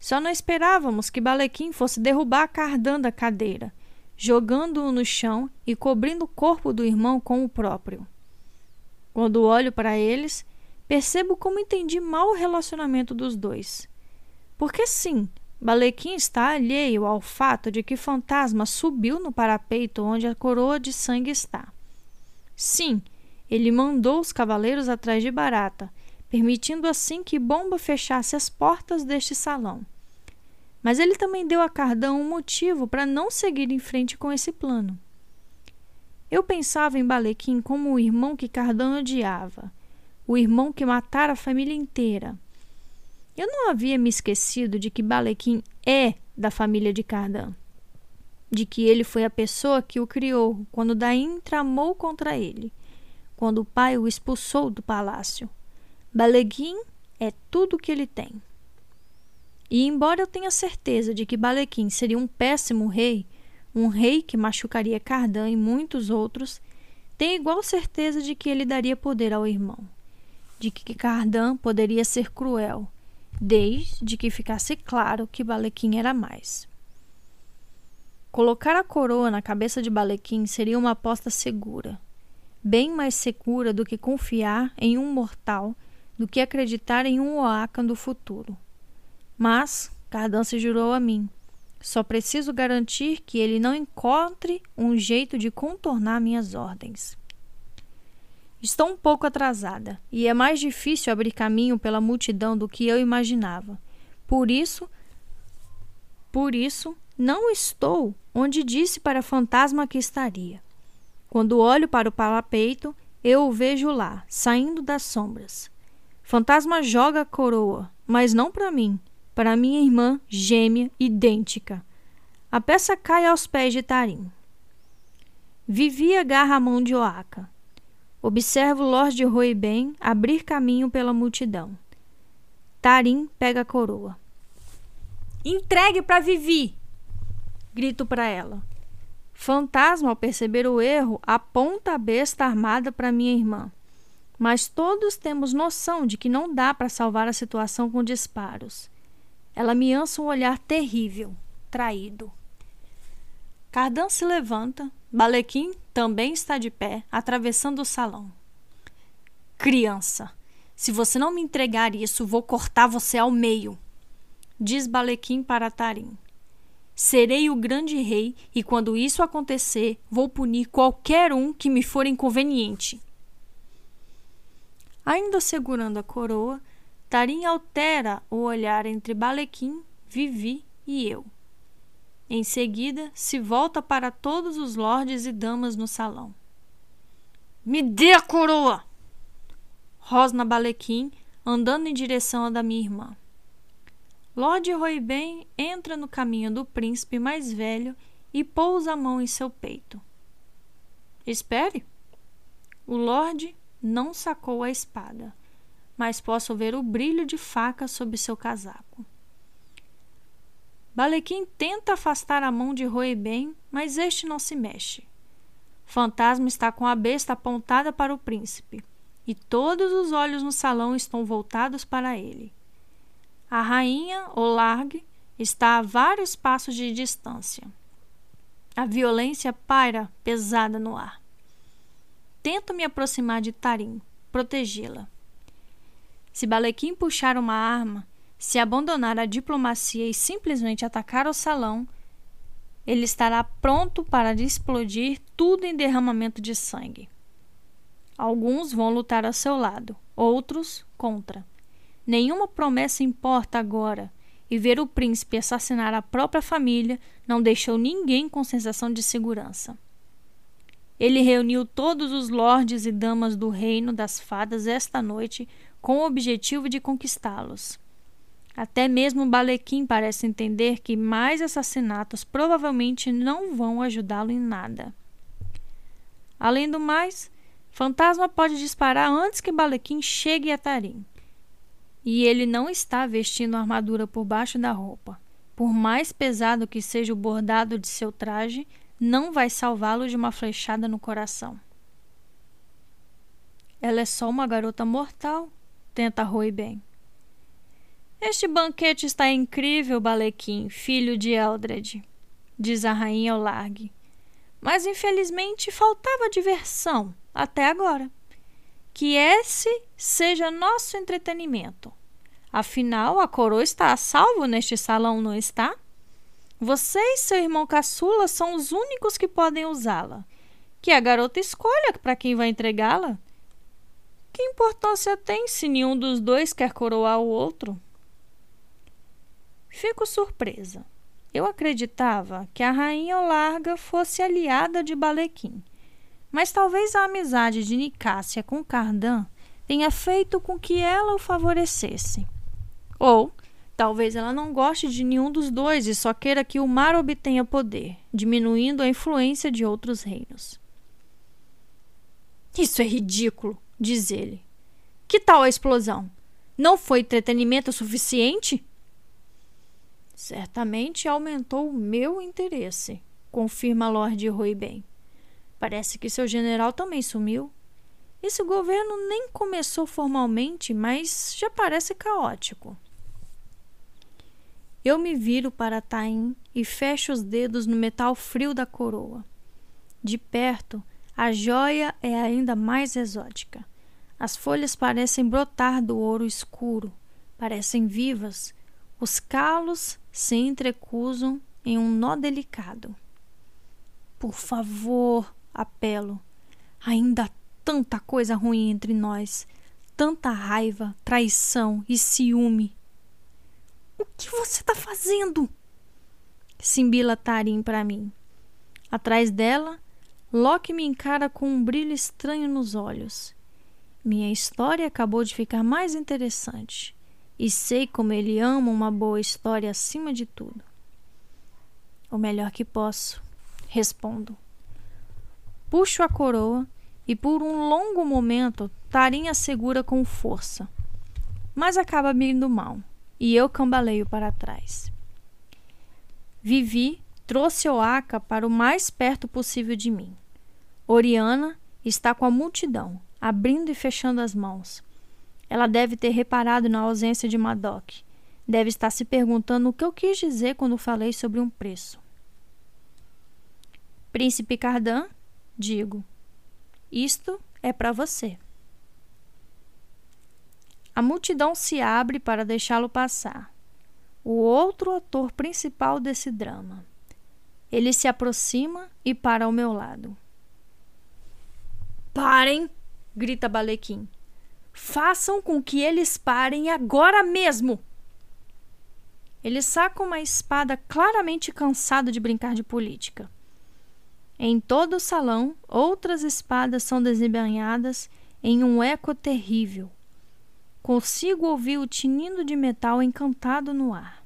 Só não esperávamos que Balequim fosse derrubar Cardan da cadeira, jogando-o no chão e cobrindo o corpo do irmão com o próprio. Quando olho para eles, percebo como entendi mal o relacionamento dos dois. Porque sim, Balequim está alheio ao fato de que Fantasma subiu no parapeito onde a coroa de sangue está. Sim, ele mandou os cavaleiros atrás de Barata, permitindo assim que Bomba fechasse as portas deste salão. Mas ele também deu a Cardão um motivo para não seguir em frente com esse plano. Eu pensava em Balequim como o irmão que Cardão odiava, o irmão que matara a família inteira. Eu não havia me esquecido de que Balequim é da família de Cardan, de que ele foi a pessoa que o criou quando Daim tramou contra ele, quando o pai o expulsou do palácio. Balequim é tudo o que ele tem. E embora eu tenha certeza de que Balequim seria um péssimo rei, um rei que machucaria Cardan e muitos outros, tenho igual certeza de que ele daria poder ao irmão de que Cardan poderia ser cruel, desde que ficasse claro que Balequim era mais. Colocar a coroa na cabeça de Balequim seria uma aposta segura, bem mais segura do que confiar em um mortal, do que acreditar em um Oakan do futuro. Mas Cardan se jurou a mim. Só preciso garantir que ele não encontre um jeito de contornar minhas ordens. Estou um pouco atrasada e é mais difícil abrir caminho pela multidão do que eu imaginava. Por isso, por isso, não estou onde disse para fantasma que estaria. Quando olho para o parapeito, eu o vejo lá, saindo das sombras. Fantasma joga a coroa, mas não para mim, para minha irmã gêmea idêntica. A peça cai aos pés de Tarim. Vivi agarra a mão de Oaka. Observo Lord Roiben abrir caminho pela multidão. Tarim pega a coroa. Entregue para Vivi! Grito para ela. Fantasma, ao perceber o erro, aponta a besta armada para minha irmã. Mas todos temos noção de que não dá para salvar a situação com disparos. Ela me lança um olhar terrível, traído. Cardan se levanta, Balequim também está de pé, atravessando o salão. Criança, se você não me entregar isso, vou cortar você ao meio, diz Balequim para Tarim. Serei o grande rei e quando isso acontecer, vou punir qualquer um que me for inconveniente. Ainda segurando a coroa, Tarim altera o olhar entre Balequim, Vivi e eu. Em seguida, se volta para todos os lordes e damas no salão. Me dê a coroa! Rosna Balequim, andando em direção à da minha irmã. Lord Roiben entra no caminho do príncipe mais velho e pousa a mão em seu peito. Espere. O Lorde não sacou a espada, mas posso ver o brilho de faca sob seu casaco. Balequim tenta afastar a mão de Roiben, mas este não se mexe. Fantasma está com a besta apontada para o príncipe, e todos os olhos no salão estão voltados para ele. A rainha, Olarg, está a vários passos de distância. A violência paira pesada no ar. Tento me aproximar de Tarim, protegê-la. Se Balequim puxar uma arma, se abandonar a diplomacia e simplesmente atacar o salão, ele estará pronto para explodir tudo em derramamento de sangue. Alguns vão lutar ao seu lado, outros contra. Nenhuma promessa importa agora, e ver o príncipe assassinar a própria família não deixou ninguém com sensação de segurança. Ele reuniu todos os lordes e damas do reino das fadas esta noite com o objetivo de conquistá-los. Até mesmo Balequim parece entender que mais assassinatos provavelmente não vão ajudá-lo em nada. Além do mais, Fantasma pode disparar antes que Balequim chegue a Tarim. E ele não está vestindo armadura por baixo da roupa. Por mais pesado que seja o bordado de seu traje, não vai salvá-lo de uma flechada no coração. Ela é só uma garota mortal, tenta Rui bem. Este banquete está incrível, Balequim, filho de Eldred, diz a rainha ao largue. Mas infelizmente faltava diversão até agora que esse seja nosso entretenimento. Afinal, a coroa está a salvo neste salão, não está? Você e seu irmão caçula são os únicos que podem usá-la. Que a garota escolha para quem vai entregá-la. Que importância tem se nenhum dos dois quer coroar o outro? Fico surpresa. Eu acreditava que a rainha Olarga fosse aliada de Balequim. Mas talvez a amizade de Nicásia com Cardan tenha feito com que ela o favorecesse. Ou talvez ela não goste de nenhum dos dois e só queira que o mar obtenha poder, diminuindo a influência de outros reinos. Isso é ridículo, diz ele. Que tal a explosão? Não foi entretenimento suficiente? Certamente aumentou o meu interesse, confirma Lord Ruiben. Parece que seu general também sumiu. Esse governo nem começou formalmente, mas já parece caótico. Eu me viro para Taim e fecho os dedos no metal frio da coroa. De perto, a joia é ainda mais exótica. As folhas parecem brotar do ouro escuro, parecem vivas. Os calos se entrecruzam em um nó delicado. Por favor, apelo. Ainda há tanta coisa ruim entre nós, tanta raiva, traição e ciúme. O que você está fazendo? Simbila Tarim para mim. Atrás dela, Loki me encara com um brilho estranho nos olhos. Minha história acabou de ficar mais interessante. E sei como ele ama uma boa história acima de tudo. O melhor que posso, respondo. Puxo a coroa e por um longo momento Tarim segura com força. Mas acaba me indo mal e eu cambaleio para trás. Vivi trouxe Oaka para o mais perto possível de mim. Oriana está com a multidão, abrindo e fechando as mãos. Ela deve ter reparado na ausência de Madoc. Deve estar se perguntando o que eu quis dizer quando falei sobre um preço. Príncipe Cardan, digo, isto é para você. A multidão se abre para deixá-lo passar. O outro ator principal desse drama. Ele se aproxima e para ao meu lado. Parem! grita Balequim. Façam com que eles parem agora mesmo! Ele saca uma espada claramente cansado de brincar de política. Em todo o salão, outras espadas são desembainhadas em um eco terrível. Consigo ouvir o tinindo de metal encantado no ar.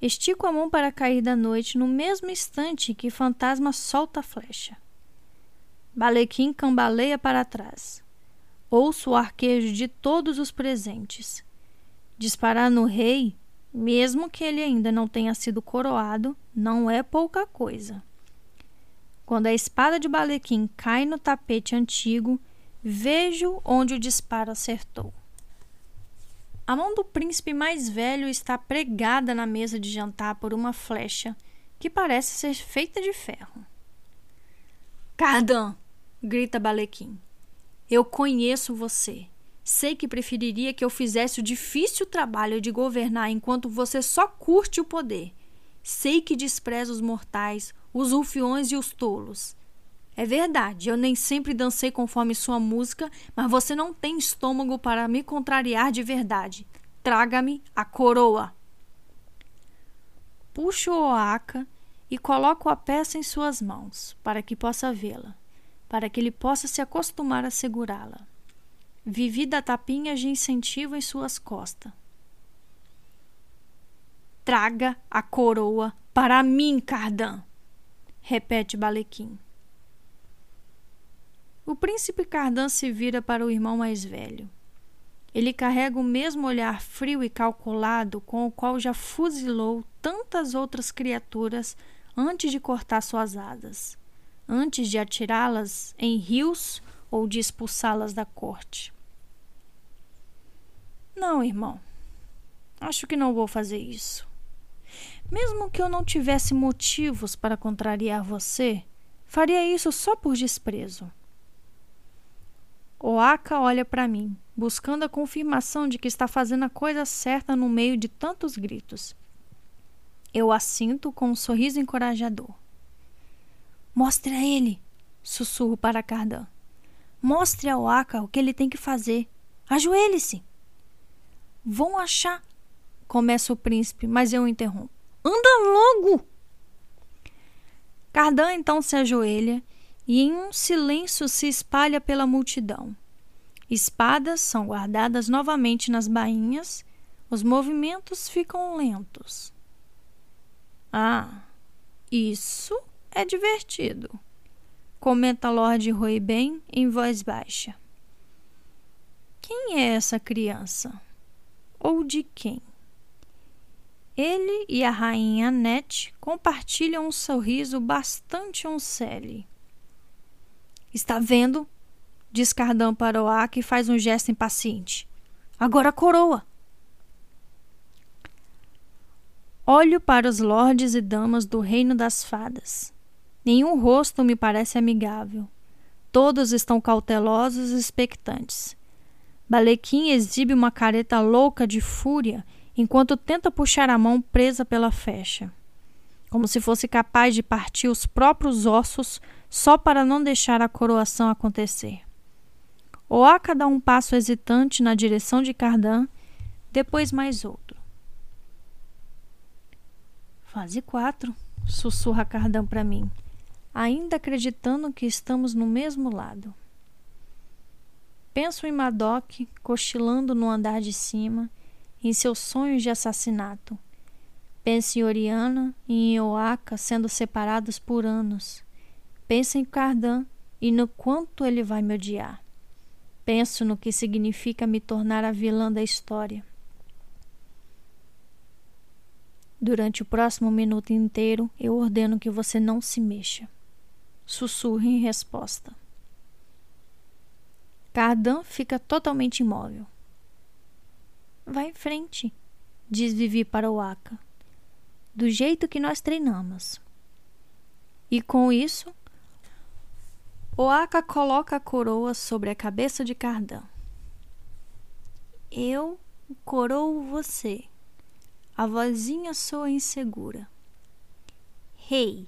Estico a mão para cair da noite no mesmo instante que fantasma solta a flecha. Balequim cambaleia para trás. Ouço o arquejo de todos os presentes. Disparar no rei, mesmo que ele ainda não tenha sido coroado, não é pouca coisa. Quando a espada de Balequim cai no tapete antigo, vejo onde o disparo acertou. A mão do príncipe mais velho está pregada na mesa de jantar por uma flecha que parece ser feita de ferro. Cardan! grita Balequim. Eu conheço você. Sei que preferiria que eu fizesse o difícil trabalho de governar enquanto você só curte o poder. Sei que despreza os mortais, os rufiões e os tolos. É verdade, eu nem sempre dancei conforme sua música, mas você não tem estômago para me contrariar de verdade. Traga-me a coroa. Puxo o Oaka e coloco a peça em suas mãos, para que possa vê-la, para que ele possa se acostumar a segurá-la. Vivi da tapinha de incentivo em suas costas. Traga a coroa para mim, Cardan, repete Balequim. O príncipe Cardan se vira para o irmão mais velho. Ele carrega o mesmo olhar frio e calculado com o qual já fuzilou tantas outras criaturas antes de cortar suas asas, antes de atirá-las em rios ou de expulsá-las da corte. Não, irmão. Acho que não vou fazer isso. Mesmo que eu não tivesse motivos para contrariar você, faria isso só por desprezo. Oaka olha para mim, buscando a confirmação de que está fazendo a coisa certa no meio de tantos gritos. Eu assinto com um sorriso encorajador. Mostre a ele, sussurro para Cardan. Mostre a Oaka o que ele tem que fazer. Ajoelhe-se. Vão achar. Começa o príncipe, mas eu interrompo. Anda logo! Cardan então se ajoelha e em um silêncio se espalha pela multidão. Espadas são guardadas novamente nas bainhas, os movimentos ficam lentos. Ah, isso é divertido, comenta Lord Roiben em voz baixa. Quem é essa criança? Ou de quem? Ele e a rainha Annette compartilham um sorriso bastante oncele. Está vendo? Diz Cardan para Oak e faz um gesto impaciente. Agora a coroa! Olho para os lordes e damas do reino das fadas. Nenhum rosto me parece amigável. Todos estão cautelosos e expectantes. Balequim exibe uma careta louca de fúria enquanto tenta puxar a mão presa pela fecha, como se fosse capaz de partir os próprios ossos só para não deixar a coroação acontecer. Oaka dá um passo hesitante na direção de Cardan, depois mais outro. Fase 4, sussurra Cardan para mim, ainda acreditando que estamos no mesmo lado. Penso em Madoc cochilando no andar de cima, em seus sonhos de assassinato. Penso em Oriana e em Oaka sendo separados por anos Penso em Cardan e no quanto ele vai me odiar. Penso no que significa me tornar a vilã da história. Durante o próximo minuto inteiro, eu ordeno que você não se mexa. Sussurre em resposta. Cardan fica totalmente imóvel. Vá em frente, diz Vivi para o Aka, do jeito que nós treinamos. E com isso, o Aka coloca a coroa sobre a cabeça de Cardan. Eu coroo você. A vozinha soa insegura. Rei,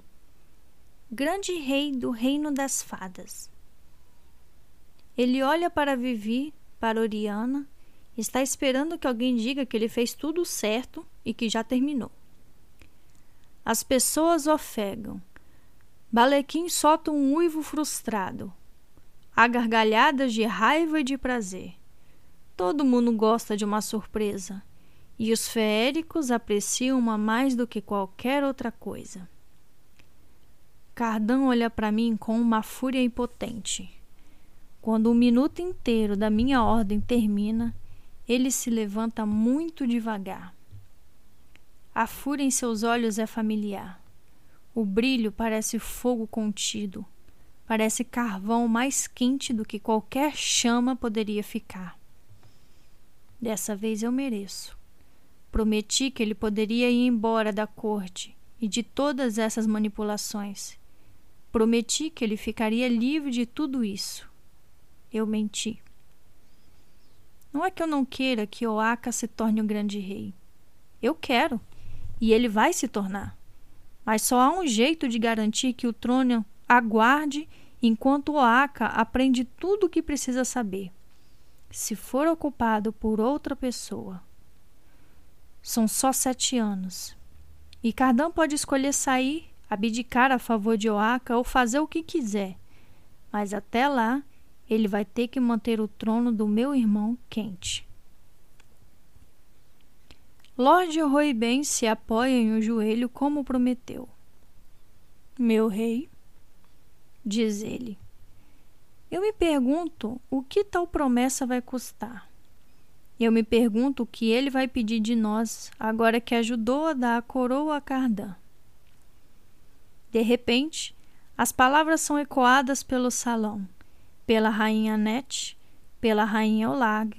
grande rei do reino das fadas. Ele olha para Vivi, para Oriana Está esperando que alguém diga que ele fez tudo certo e que já terminou. As pessoas ofegam. Balequim solta um uivo frustrado. Há gargalhadas de raiva e de prazer. Todo mundo gosta de uma surpresa. E os feéricos apreciam-uma mais do que qualquer outra coisa. Cardan olha para mim com uma fúria impotente. Quando um minuto inteiro da minha ordem termina, ele se levanta muito devagar. A fúria em seus olhos é familiar. O brilho parece fogo contido, parece carvão mais quente do que qualquer chama poderia ficar. Dessa vez eu mereço. Prometi que ele poderia ir embora da corte e de todas essas manipulações. Prometi que ele ficaria livre de tudo isso. Eu menti. Não é que eu não queira que Oaka se torne um grande rei. Eu quero, e ele vai se tornar. Mas só há um jeito de garantir que o trono aguarde enquanto Oaka aprende tudo o que precisa saber. Se for ocupado por outra pessoa. São só sete anos. E Cardan pode escolher sair, abdicar a favor de Oaka ou fazer o que quiser. Mas até lá, ele vai ter que manter o trono do meu irmão quente. Lord Roiben se apoia em um joelho como prometeu. Meu rei, diz ele, eu me pergunto o que tal promessa vai custar. Eu me pergunto o que ele vai pedir de nós agora que ajudou a dar a coroa a Cardan. De repente, as palavras são ecoadas pelo salão pela rainha Net, pela rainha Olag,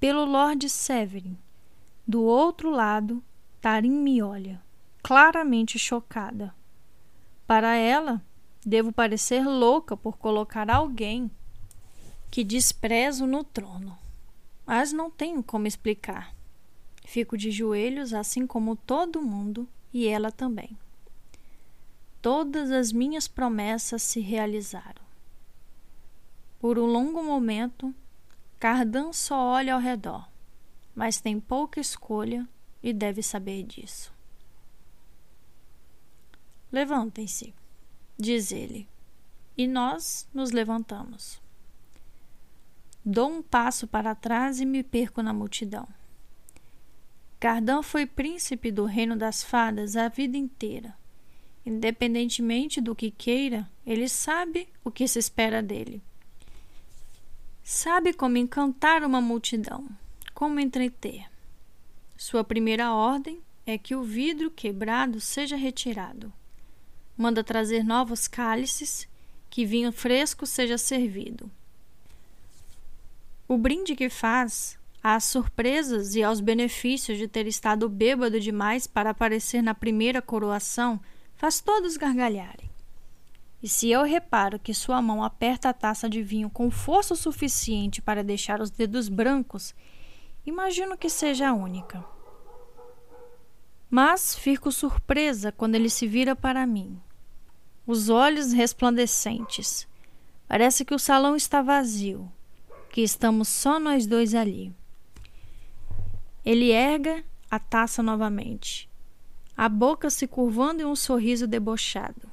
pelo Lord Severin. Do outro lado, Tarim me olha, claramente chocada. Para ela, devo parecer louca por colocar alguém que desprezo no trono. Mas não tenho como explicar. Fico de joelhos, assim como todo mundo, e ela também. Todas as minhas promessas se realizaram. Por um longo momento, Cardan só olha ao redor, mas tem pouca escolha e deve saber disso. Levantem-se, diz ele, e nós nos levantamos. Dou um passo para trás e me perco na multidão. Cardan foi príncipe do reino das fadas a vida inteira. Independentemente do que queira, ele sabe o que se espera dele. Sabe como encantar uma multidão, como entreter. Sua primeira ordem é que o vidro quebrado seja retirado. Manda trazer novos cálices, que vinho fresco seja servido. O brinde que faz às surpresas e aos benefícios de ter estado bêbado demais para aparecer na primeira coroação faz todos gargalharem. E se eu reparo que sua mão aperta a taça de vinho com força suficiente para deixar os dedos brancos, imagino que seja a única. Mas fico surpresa quando ele se vira para mim. Os olhos resplandecentes. Parece que o salão está vazio, que estamos só nós dois ali. Ele erga a taça novamente, a boca se curvando em um sorriso debochado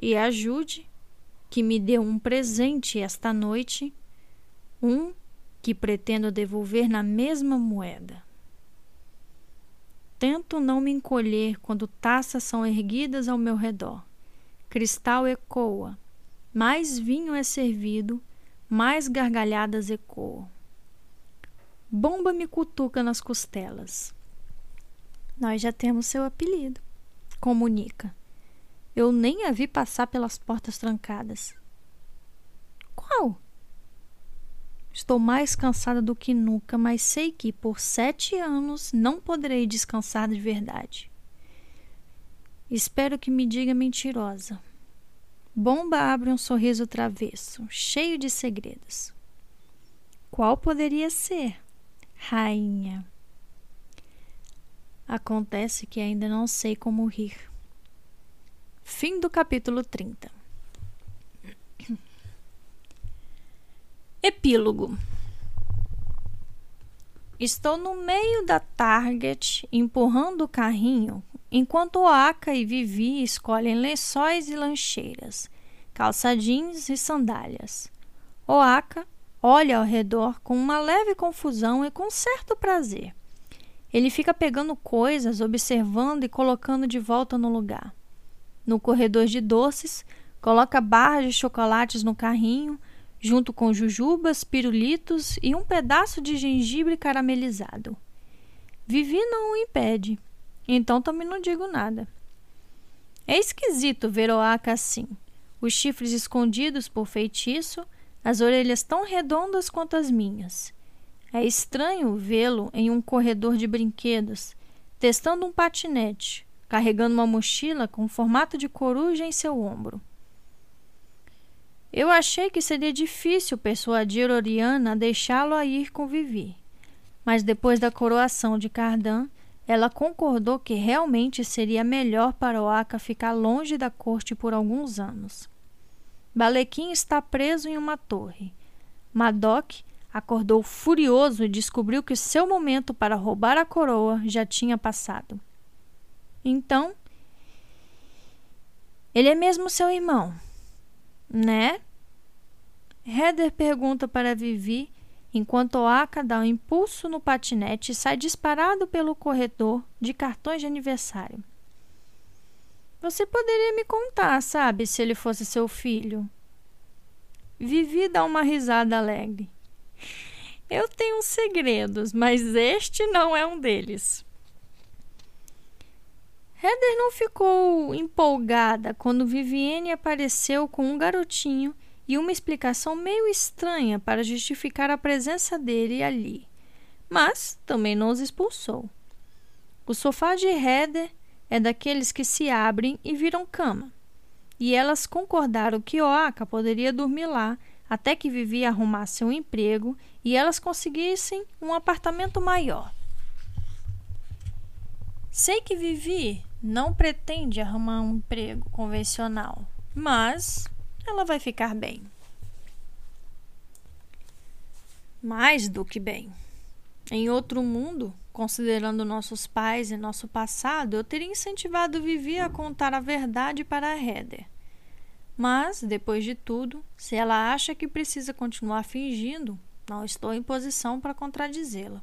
e ajude que me deu um presente esta noite, um que pretendo devolver na mesma moeda. Tento não me encolher quando taças são erguidas ao meu redor. Cristal ecoa, mais vinho é servido, mais gargalhadas ecoam. Bomba me cutuca nas costelas. Nós já temos seu apelido, comunica. Eu nem a vi passar pelas portas trancadas. Qual? Estou mais cansada do que nunca, mas sei que por sete anos não poderei descansar de verdade. Espero que me diga mentirosa. Bomba abre um sorriso travesso, cheio de segredos. Qual poderia ser? Rainha. Acontece que ainda não sei como rir. Fim do capítulo 30. Epílogo. Estou no meio da Target empurrando o carrinho enquanto Oaka e Vivi escolhem lençóis e lancheiras, calça jeans e sandálias. Oaka olha ao redor com uma leve confusão e com certo prazer. Ele fica pegando coisas, observando e colocando de volta no lugar. No corredor de doces, coloca barras de chocolates no carrinho, junto com jujubas, pirulitos e um pedaço de gengibre caramelizado. Vivi não o impede então também não digo nada. É esquisito ver Oaka assim. Os chifres escondidos por feitiço, as orelhas tão redondas quanto as minhas. É estranho vê-lo em um corredor de brinquedos, testando um patinete, carregando uma mochila com formato de coruja em seu ombro. Eu achei que seria difícil persuadir Oriana a deixá-lo a ir com Vivi, mas depois da coroação de Cardan, ela concordou que realmente seria melhor para Oaka ficar longe da corte por alguns anos. Balequim está preso em uma torre. Madoc acordou furioso e descobriu que seu momento para roubar a coroa já tinha passado. Então, ele é mesmo seu irmão, né? Heather pergunta para Vivi enquanto Oaka dá um impulso no patinete e sai disparado pelo corredor de cartões de aniversário. Você poderia me contar, sabe, se ele fosse seu filho? Vivi dá uma risada alegre. Eu tenho segredos, mas este não é um deles. Heather não ficou empolgada quando Vivienne apareceu com um garotinho e uma explicação meio estranha para justificar a presença dele ali, mas também não os expulsou. O sofá de Heather é daqueles que se abrem e viram cama, e elas concordaram que Oaka poderia dormir lá até que Vivi arrumasse um emprego e elas conseguissem um apartamento maior. Sei que Vivi não pretende arrumar um emprego convencional, mas ela vai ficar bem. Mais do que bem. Em outro mundo, considerando nossos pais e nosso passado, eu teria incentivado Vivi a contar a verdade para a Heather. Mas, depois de tudo, se ela acha que precisa continuar fingindo, não estou em posição para contradizê-la.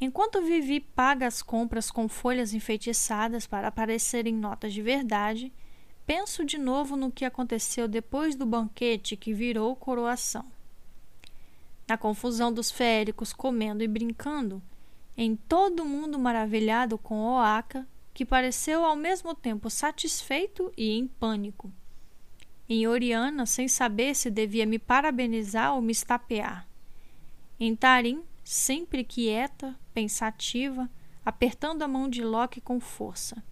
Enquanto Vivi paga as compras com folhas enfeitiçadas para parecerem notas de verdade, penso de novo no que aconteceu depois do banquete que virou coroação. Na confusão dos féricos comendo e brincando, em todo mundo maravilhado com Oaka, que pareceu ao mesmo tempo satisfeito e em pânico. Em Oriana, sem saber se devia me parabenizar ou me estapear. Em Tarim, sempre quieta, pensativa, apertando a mão de Loki com força.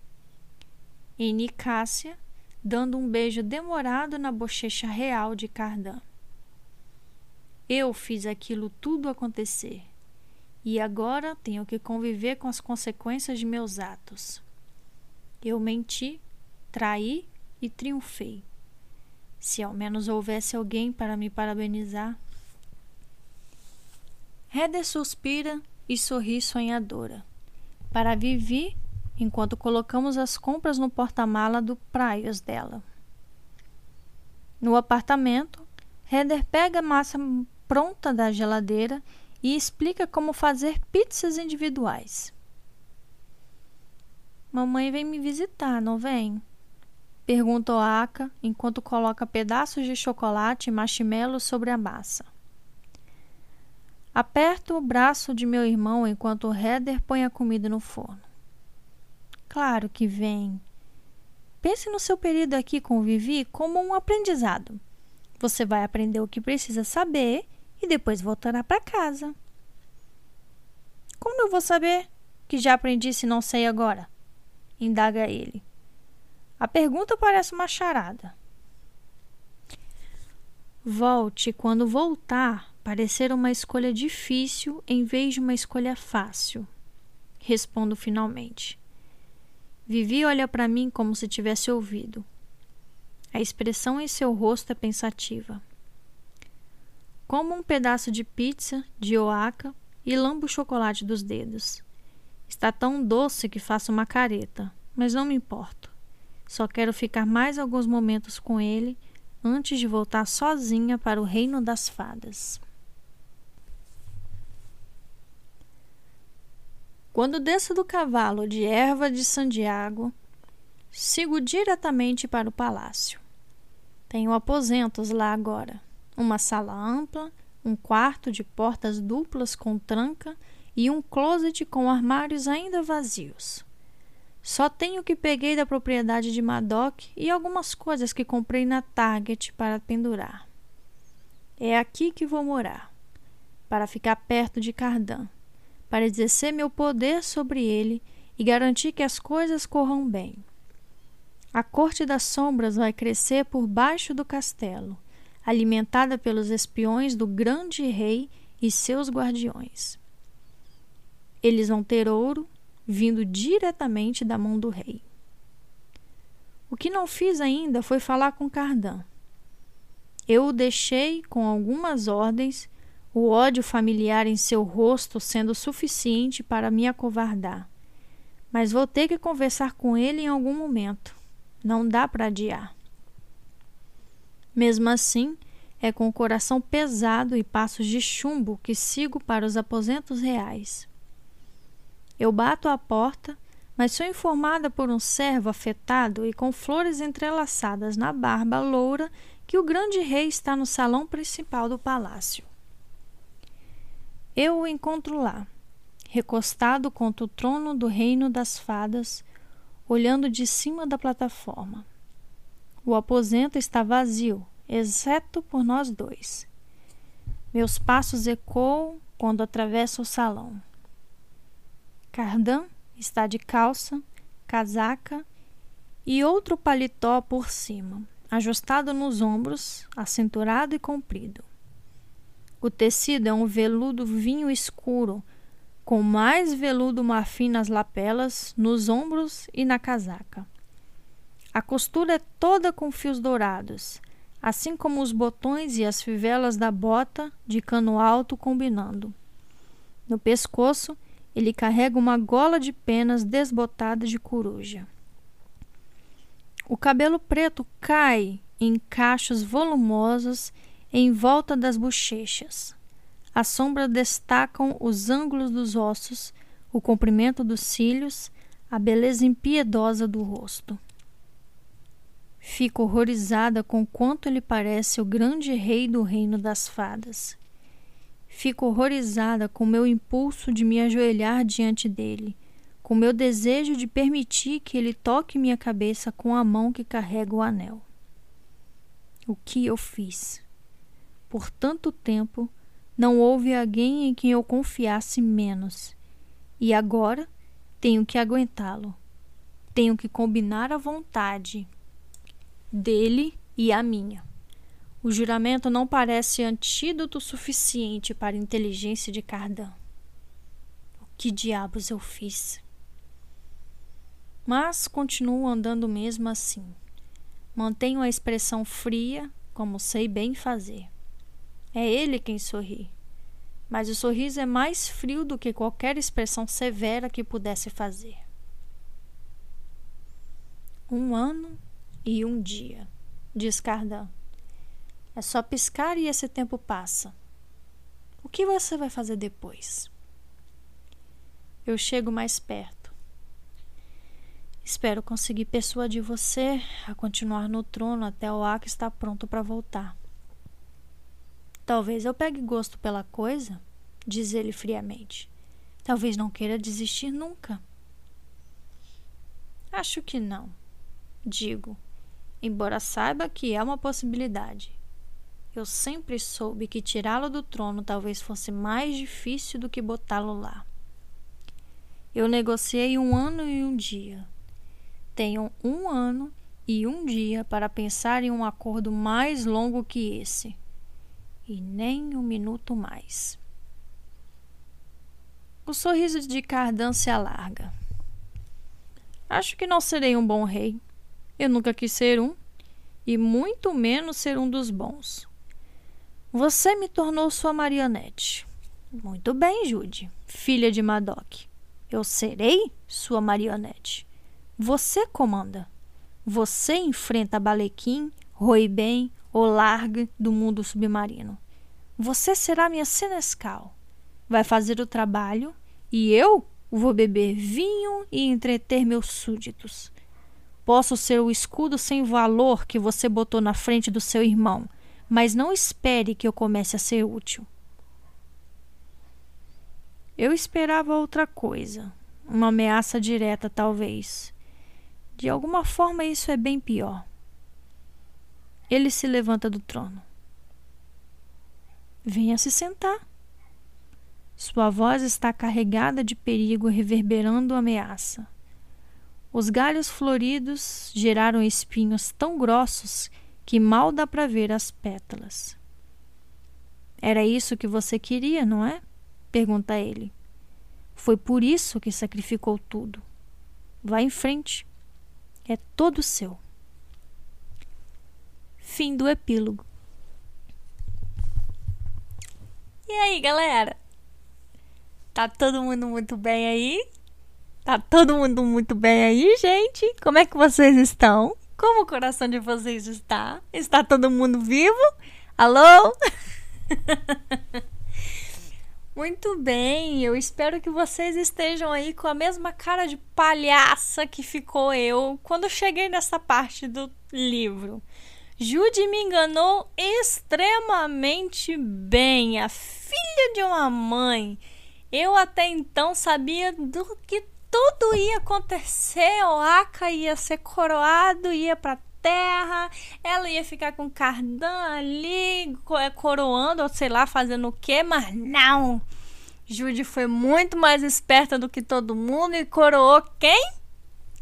Em Nicásia, dando um beijo demorado na bochecha real de Cardan. Eu fiz aquilo tudo acontecer e agora tenho que conviver com as consequências de meus atos. Eu menti, traí e triunfei. Se ao menos houvesse alguém para me parabenizar. Heather suspira e sorri sonhadora. Para Vivi, enquanto colocamos as compras no porta-mala do praias dela. No apartamento, Heather pega a massa pronta da geladeira e explica como fazer pizzas individuais. Mamãe vem me visitar, não vem? Pergunta Oaka enquanto coloca pedaços de chocolate e marshmallow sobre a massa. Aperto o braço de meu irmão enquanto o Heather põe a comida no forno. Claro que vem. Pense no seu período aqui com Vivi como um aprendizado. Você vai aprender o que precisa saber e depois voltará para casa. Como eu vou saber que já aprendi se não sei agora? Indaga ele. A pergunta parece uma charada. Volte quando voltar parecer uma escolha difícil em vez de uma escolha fácil. Respondo finalmente. Vivi olha para mim como se tivesse ouvido. A expressão em seu rosto é pensativa. Como um pedaço de pizza de oaca e lambo o chocolate dos dedos. Está tão doce que faço uma careta, mas não me importo. Só quero ficar mais alguns momentos com ele antes de voltar sozinha para o reino das fadas. Quando desço do cavalo de erva de Santiago, sigo diretamente para o palácio. Tenho aposentos lá agora. Uma sala ampla, um quarto de portas duplas com tranca e um closet com armários ainda vazios. Só tenho o que peguei da propriedade de Madoc e algumas coisas que comprei na Target para pendurar. É aqui que vou morar, para ficar perto de Cardan para exercer meu poder sobre ele e garantir que as coisas corram bem. A corte das sombras vai crescer por baixo do castelo, alimentada pelos espiões do grande rei e seus guardiões. Eles vão ter ouro vindo diretamente da mão do rei. O que não fiz ainda foi falar com Cardan. Eu o deixei com algumas ordens o ódio familiar em seu rosto sendo suficiente para me acovardar. Mas vou ter que conversar com ele em algum momento. Não dá para adiar. Mesmo assim, é com o coração pesado e passos de chumbo que sigo para os aposentos reais. Eu bato à porta, mas sou informada por um servo afetado e com flores entrelaçadas na barba loura que o grande rei está no salão principal do palácio. Eu o encontro lá, recostado contra o trono do reino das fadas, olhando de cima da plataforma. O aposento está vazio, exceto por nós dois. Meus passos ecoam quando atravesso o salão. Cardan está de calça, casaca e outro paletó por cima, ajustado nos ombros, acinturado e comprido. O tecido é um veludo vinho escuro, com mais veludo marfim nas lapelas, nos ombros e na casaca. A costura é toda com fios dourados, assim como os botões e as fivelas da bota de cano alto combinando. No pescoço, ele carrega uma gola de penas desbotada de coruja. O cabelo preto cai em cachos volumosos em volta das bochechas. A sombra destacam os ângulos dos ossos, o comprimento dos cílios, a beleza impiedosa do rosto. Fico horrorizada com quanto ele parece o grande rei do reino das fadas. Fico horrorizada com meu impulso de me ajoelhar diante dele, com meu desejo de permitir que ele toque minha cabeça com a mão que carrega o anel. O que eu fiz? Por tanto tempo, não houve alguém em quem eu confiasse menos. E agora tenho que aguentá-lo. Tenho que combinar a vontade dele e a minha. O juramento não parece antídoto suficiente para a inteligência de Cardan. O que diabos eu fiz? Mas continuo andando mesmo assim. Mantenho a expressão fria, como sei bem fazer. É ele quem sorri. Mas o sorriso é mais frio do que qualquer expressão severa que pudesse fazer. Um ano e um dia, diz Cardan. É só piscar e esse tempo passa. O que você vai fazer depois? Eu chego mais perto. Espero conseguir persuadir você a continuar no trono até o Ak estar pronto para voltar. Talvez eu pegue gosto pela coisa, diz ele friamente. Talvez não queira desistir nunca. Acho que não, digo, embora saiba que é uma possibilidade. Eu sempre soube que tirá-lo do trono talvez fosse mais difícil do que botá-lo lá. Eu negociei um ano e um dia. Tenho um ano e um dia para pensar em um acordo mais longo que esse. E nem um minuto mais. O sorriso de Cardan se alarga. Acho que não serei um bom rei. Eu nunca quis ser um, e muito menos ser um dos bons. Você me tornou sua marionete. Muito bem, Jude, filha de Madoc. Eu serei sua marionete. Você comanda. Você enfrenta Balequim, Roiben ou Largue do mundo submarino. Você será minha senescal. Vai fazer o trabalho e eu vou beber vinho e entreter meus súditos. Posso ser o escudo sem valor que você botou na frente do seu irmão, mas não espere que eu comece a ser útil. Eu esperava outra coisa, uma ameaça direta, talvez. De alguma forma, isso é bem pior. Ele se levanta do trono. Venha se sentar. Sua voz está carregada de perigo, reverberando ameaça. Os galhos floridos geraram espinhos tão grossos que mal dá para ver as pétalas. Era isso que você queria, não é? pergunta ele. Foi por isso que sacrificou tudo. Vá em frente. É todo seu. Fim do epílogo. E aí, galera? Tá todo mundo muito bem aí? Tá todo mundo muito bem aí, gente? Como é que vocês estão? Como o coração de vocês está? Está todo mundo vivo? Alô? Muito bem, eu espero que vocês estejam aí com a mesma cara de palhaça que ficou eu quando cheguei nessa parte do livro. Jude me enganou extremamente bem, a filha de uma mãe. Eu até então sabia do que tudo ia acontecer. O Aka ia ser coroado, ia para terra, ela ia ficar com Cardan ali é, coroando, ou sei lá, fazendo o quê, mas não. Jude foi muito mais esperta do que todo mundo e coroou quem?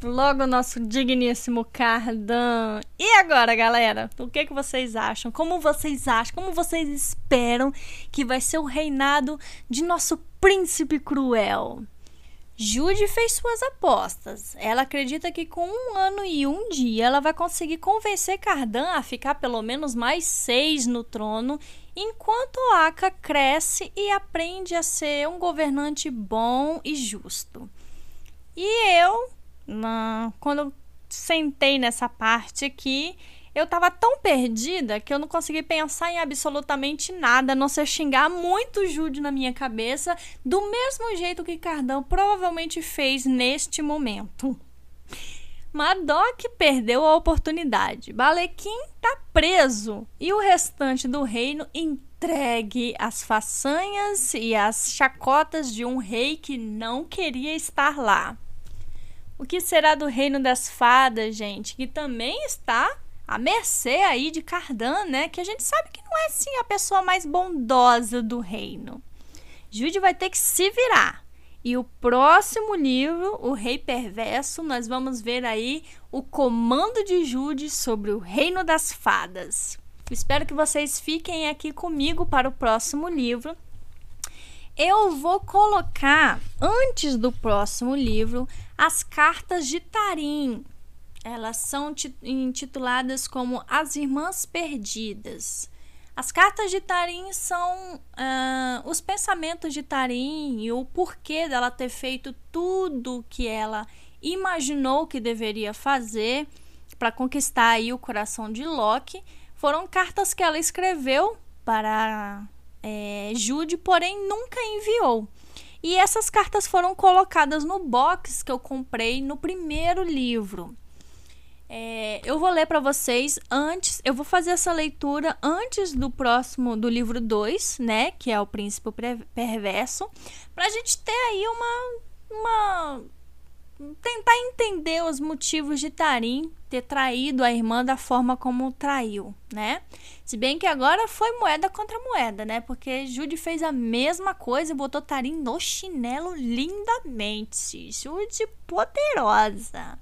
Logo nosso digníssimo Cardan. E agora, galera? O que, que vocês acham? Como vocês acham? Como vocês esperam que vai ser o reinado de nosso príncipe cruel? Jude fez suas apostas. Ela acredita que com um ano e um dia ela vai conseguir convencer Cardan a ficar pelo menos mais seis no trono, enquanto Aka cresce e aprende a ser um governante bom e justo. E eu na, quando eu sentei nessa parte aqui, eu estava tão perdida que eu não consegui pensar em absolutamente nada, a não ser xingar muito Jude na minha cabeça, do mesmo jeito que Cardão provavelmente fez neste momento. Madoc perdeu a oportunidade. Balequim tá preso e o restante do reino entregue às façanhas e às chacotas de um rei que não queria estar lá. O que será do reino das fadas, gente? Que também está à mercê aí de Cardan, né? Que a gente sabe que não é assim a pessoa mais bondosa do reino. Jude vai ter que se virar. E o próximo livro, O Rei Perverso, nós vamos ver aí o comando de Jude sobre o Reino das Fadas. Espero que vocês fiquem aqui comigo para o próximo livro. Eu vou colocar, antes do próximo livro, as cartas de Tarim. Elas são intituladas como As Irmãs Perdidas. As cartas de Tarim são uh, os pensamentos de Tarim e o porquê dela ter feito tudo que ela imaginou que deveria fazer para conquistar aí o coração de Loki. Foram cartas que ela escreveu para é, Jude, porém nunca enviou. E essas cartas foram colocadas no box que eu comprei no primeiro livro. É, eu vou ler para vocês antes, eu vou fazer essa leitura antes do próximo, do livro 2, né? Que é o Príncipe Perverso, pra gente ter aí uma. uma tentar entender os motivos de Tarim ter traído a irmã da forma como traiu, né? Se bem que agora foi moeda contra moeda, né? Porque Jude fez a mesma coisa e botou Tarim no chinelo lindamente. Jude poderosa.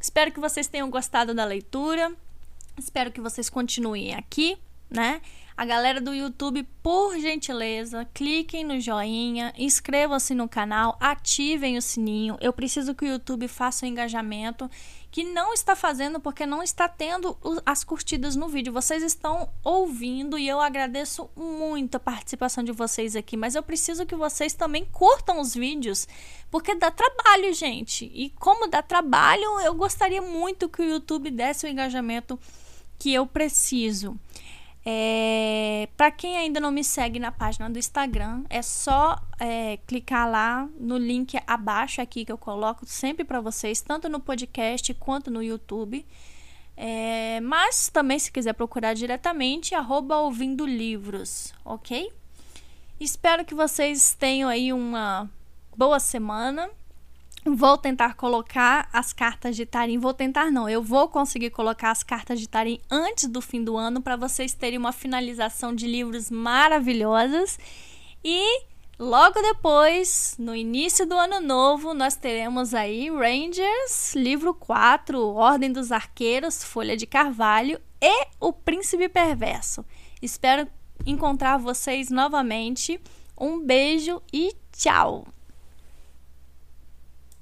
Espero que vocês tenham gostado da leitura. Espero que vocês continuem aqui, né? A galera do YouTube, por gentileza, cliquem no joinha, inscrevam-se no canal, ativem o sininho. Eu preciso que o YouTube faça o engajamento que não está fazendo porque não está tendo as curtidas no vídeo. Vocês estão ouvindo e eu agradeço muito a participação de vocês aqui, mas eu preciso que vocês também curtam os vídeos, porque dá trabalho, gente. E como dá trabalho, eu gostaria muito que o YouTube desse o engajamento que eu preciso. É, para quem ainda não me segue na página do Instagram, é só é, clicar lá no link abaixo aqui que eu coloco sempre para vocês, tanto no podcast quanto no YouTube. É, mas também, se quiser procurar diretamente, arroba ouvindo livros, ok? Espero que vocês tenham aí uma boa semana. Vou tentar colocar as cartas de Tarim. Vou tentar, não. Eu vou conseguir colocar as cartas de Tarim antes do fim do ano para vocês terem uma finalização de livros maravilhosas. E logo depois, no início do ano novo, nós teremos aí Rangers, livro 4, Ordem dos Arqueiros, Folha de Carvalho e O Príncipe Perverso. Espero encontrar vocês novamente. Um beijo e tchau!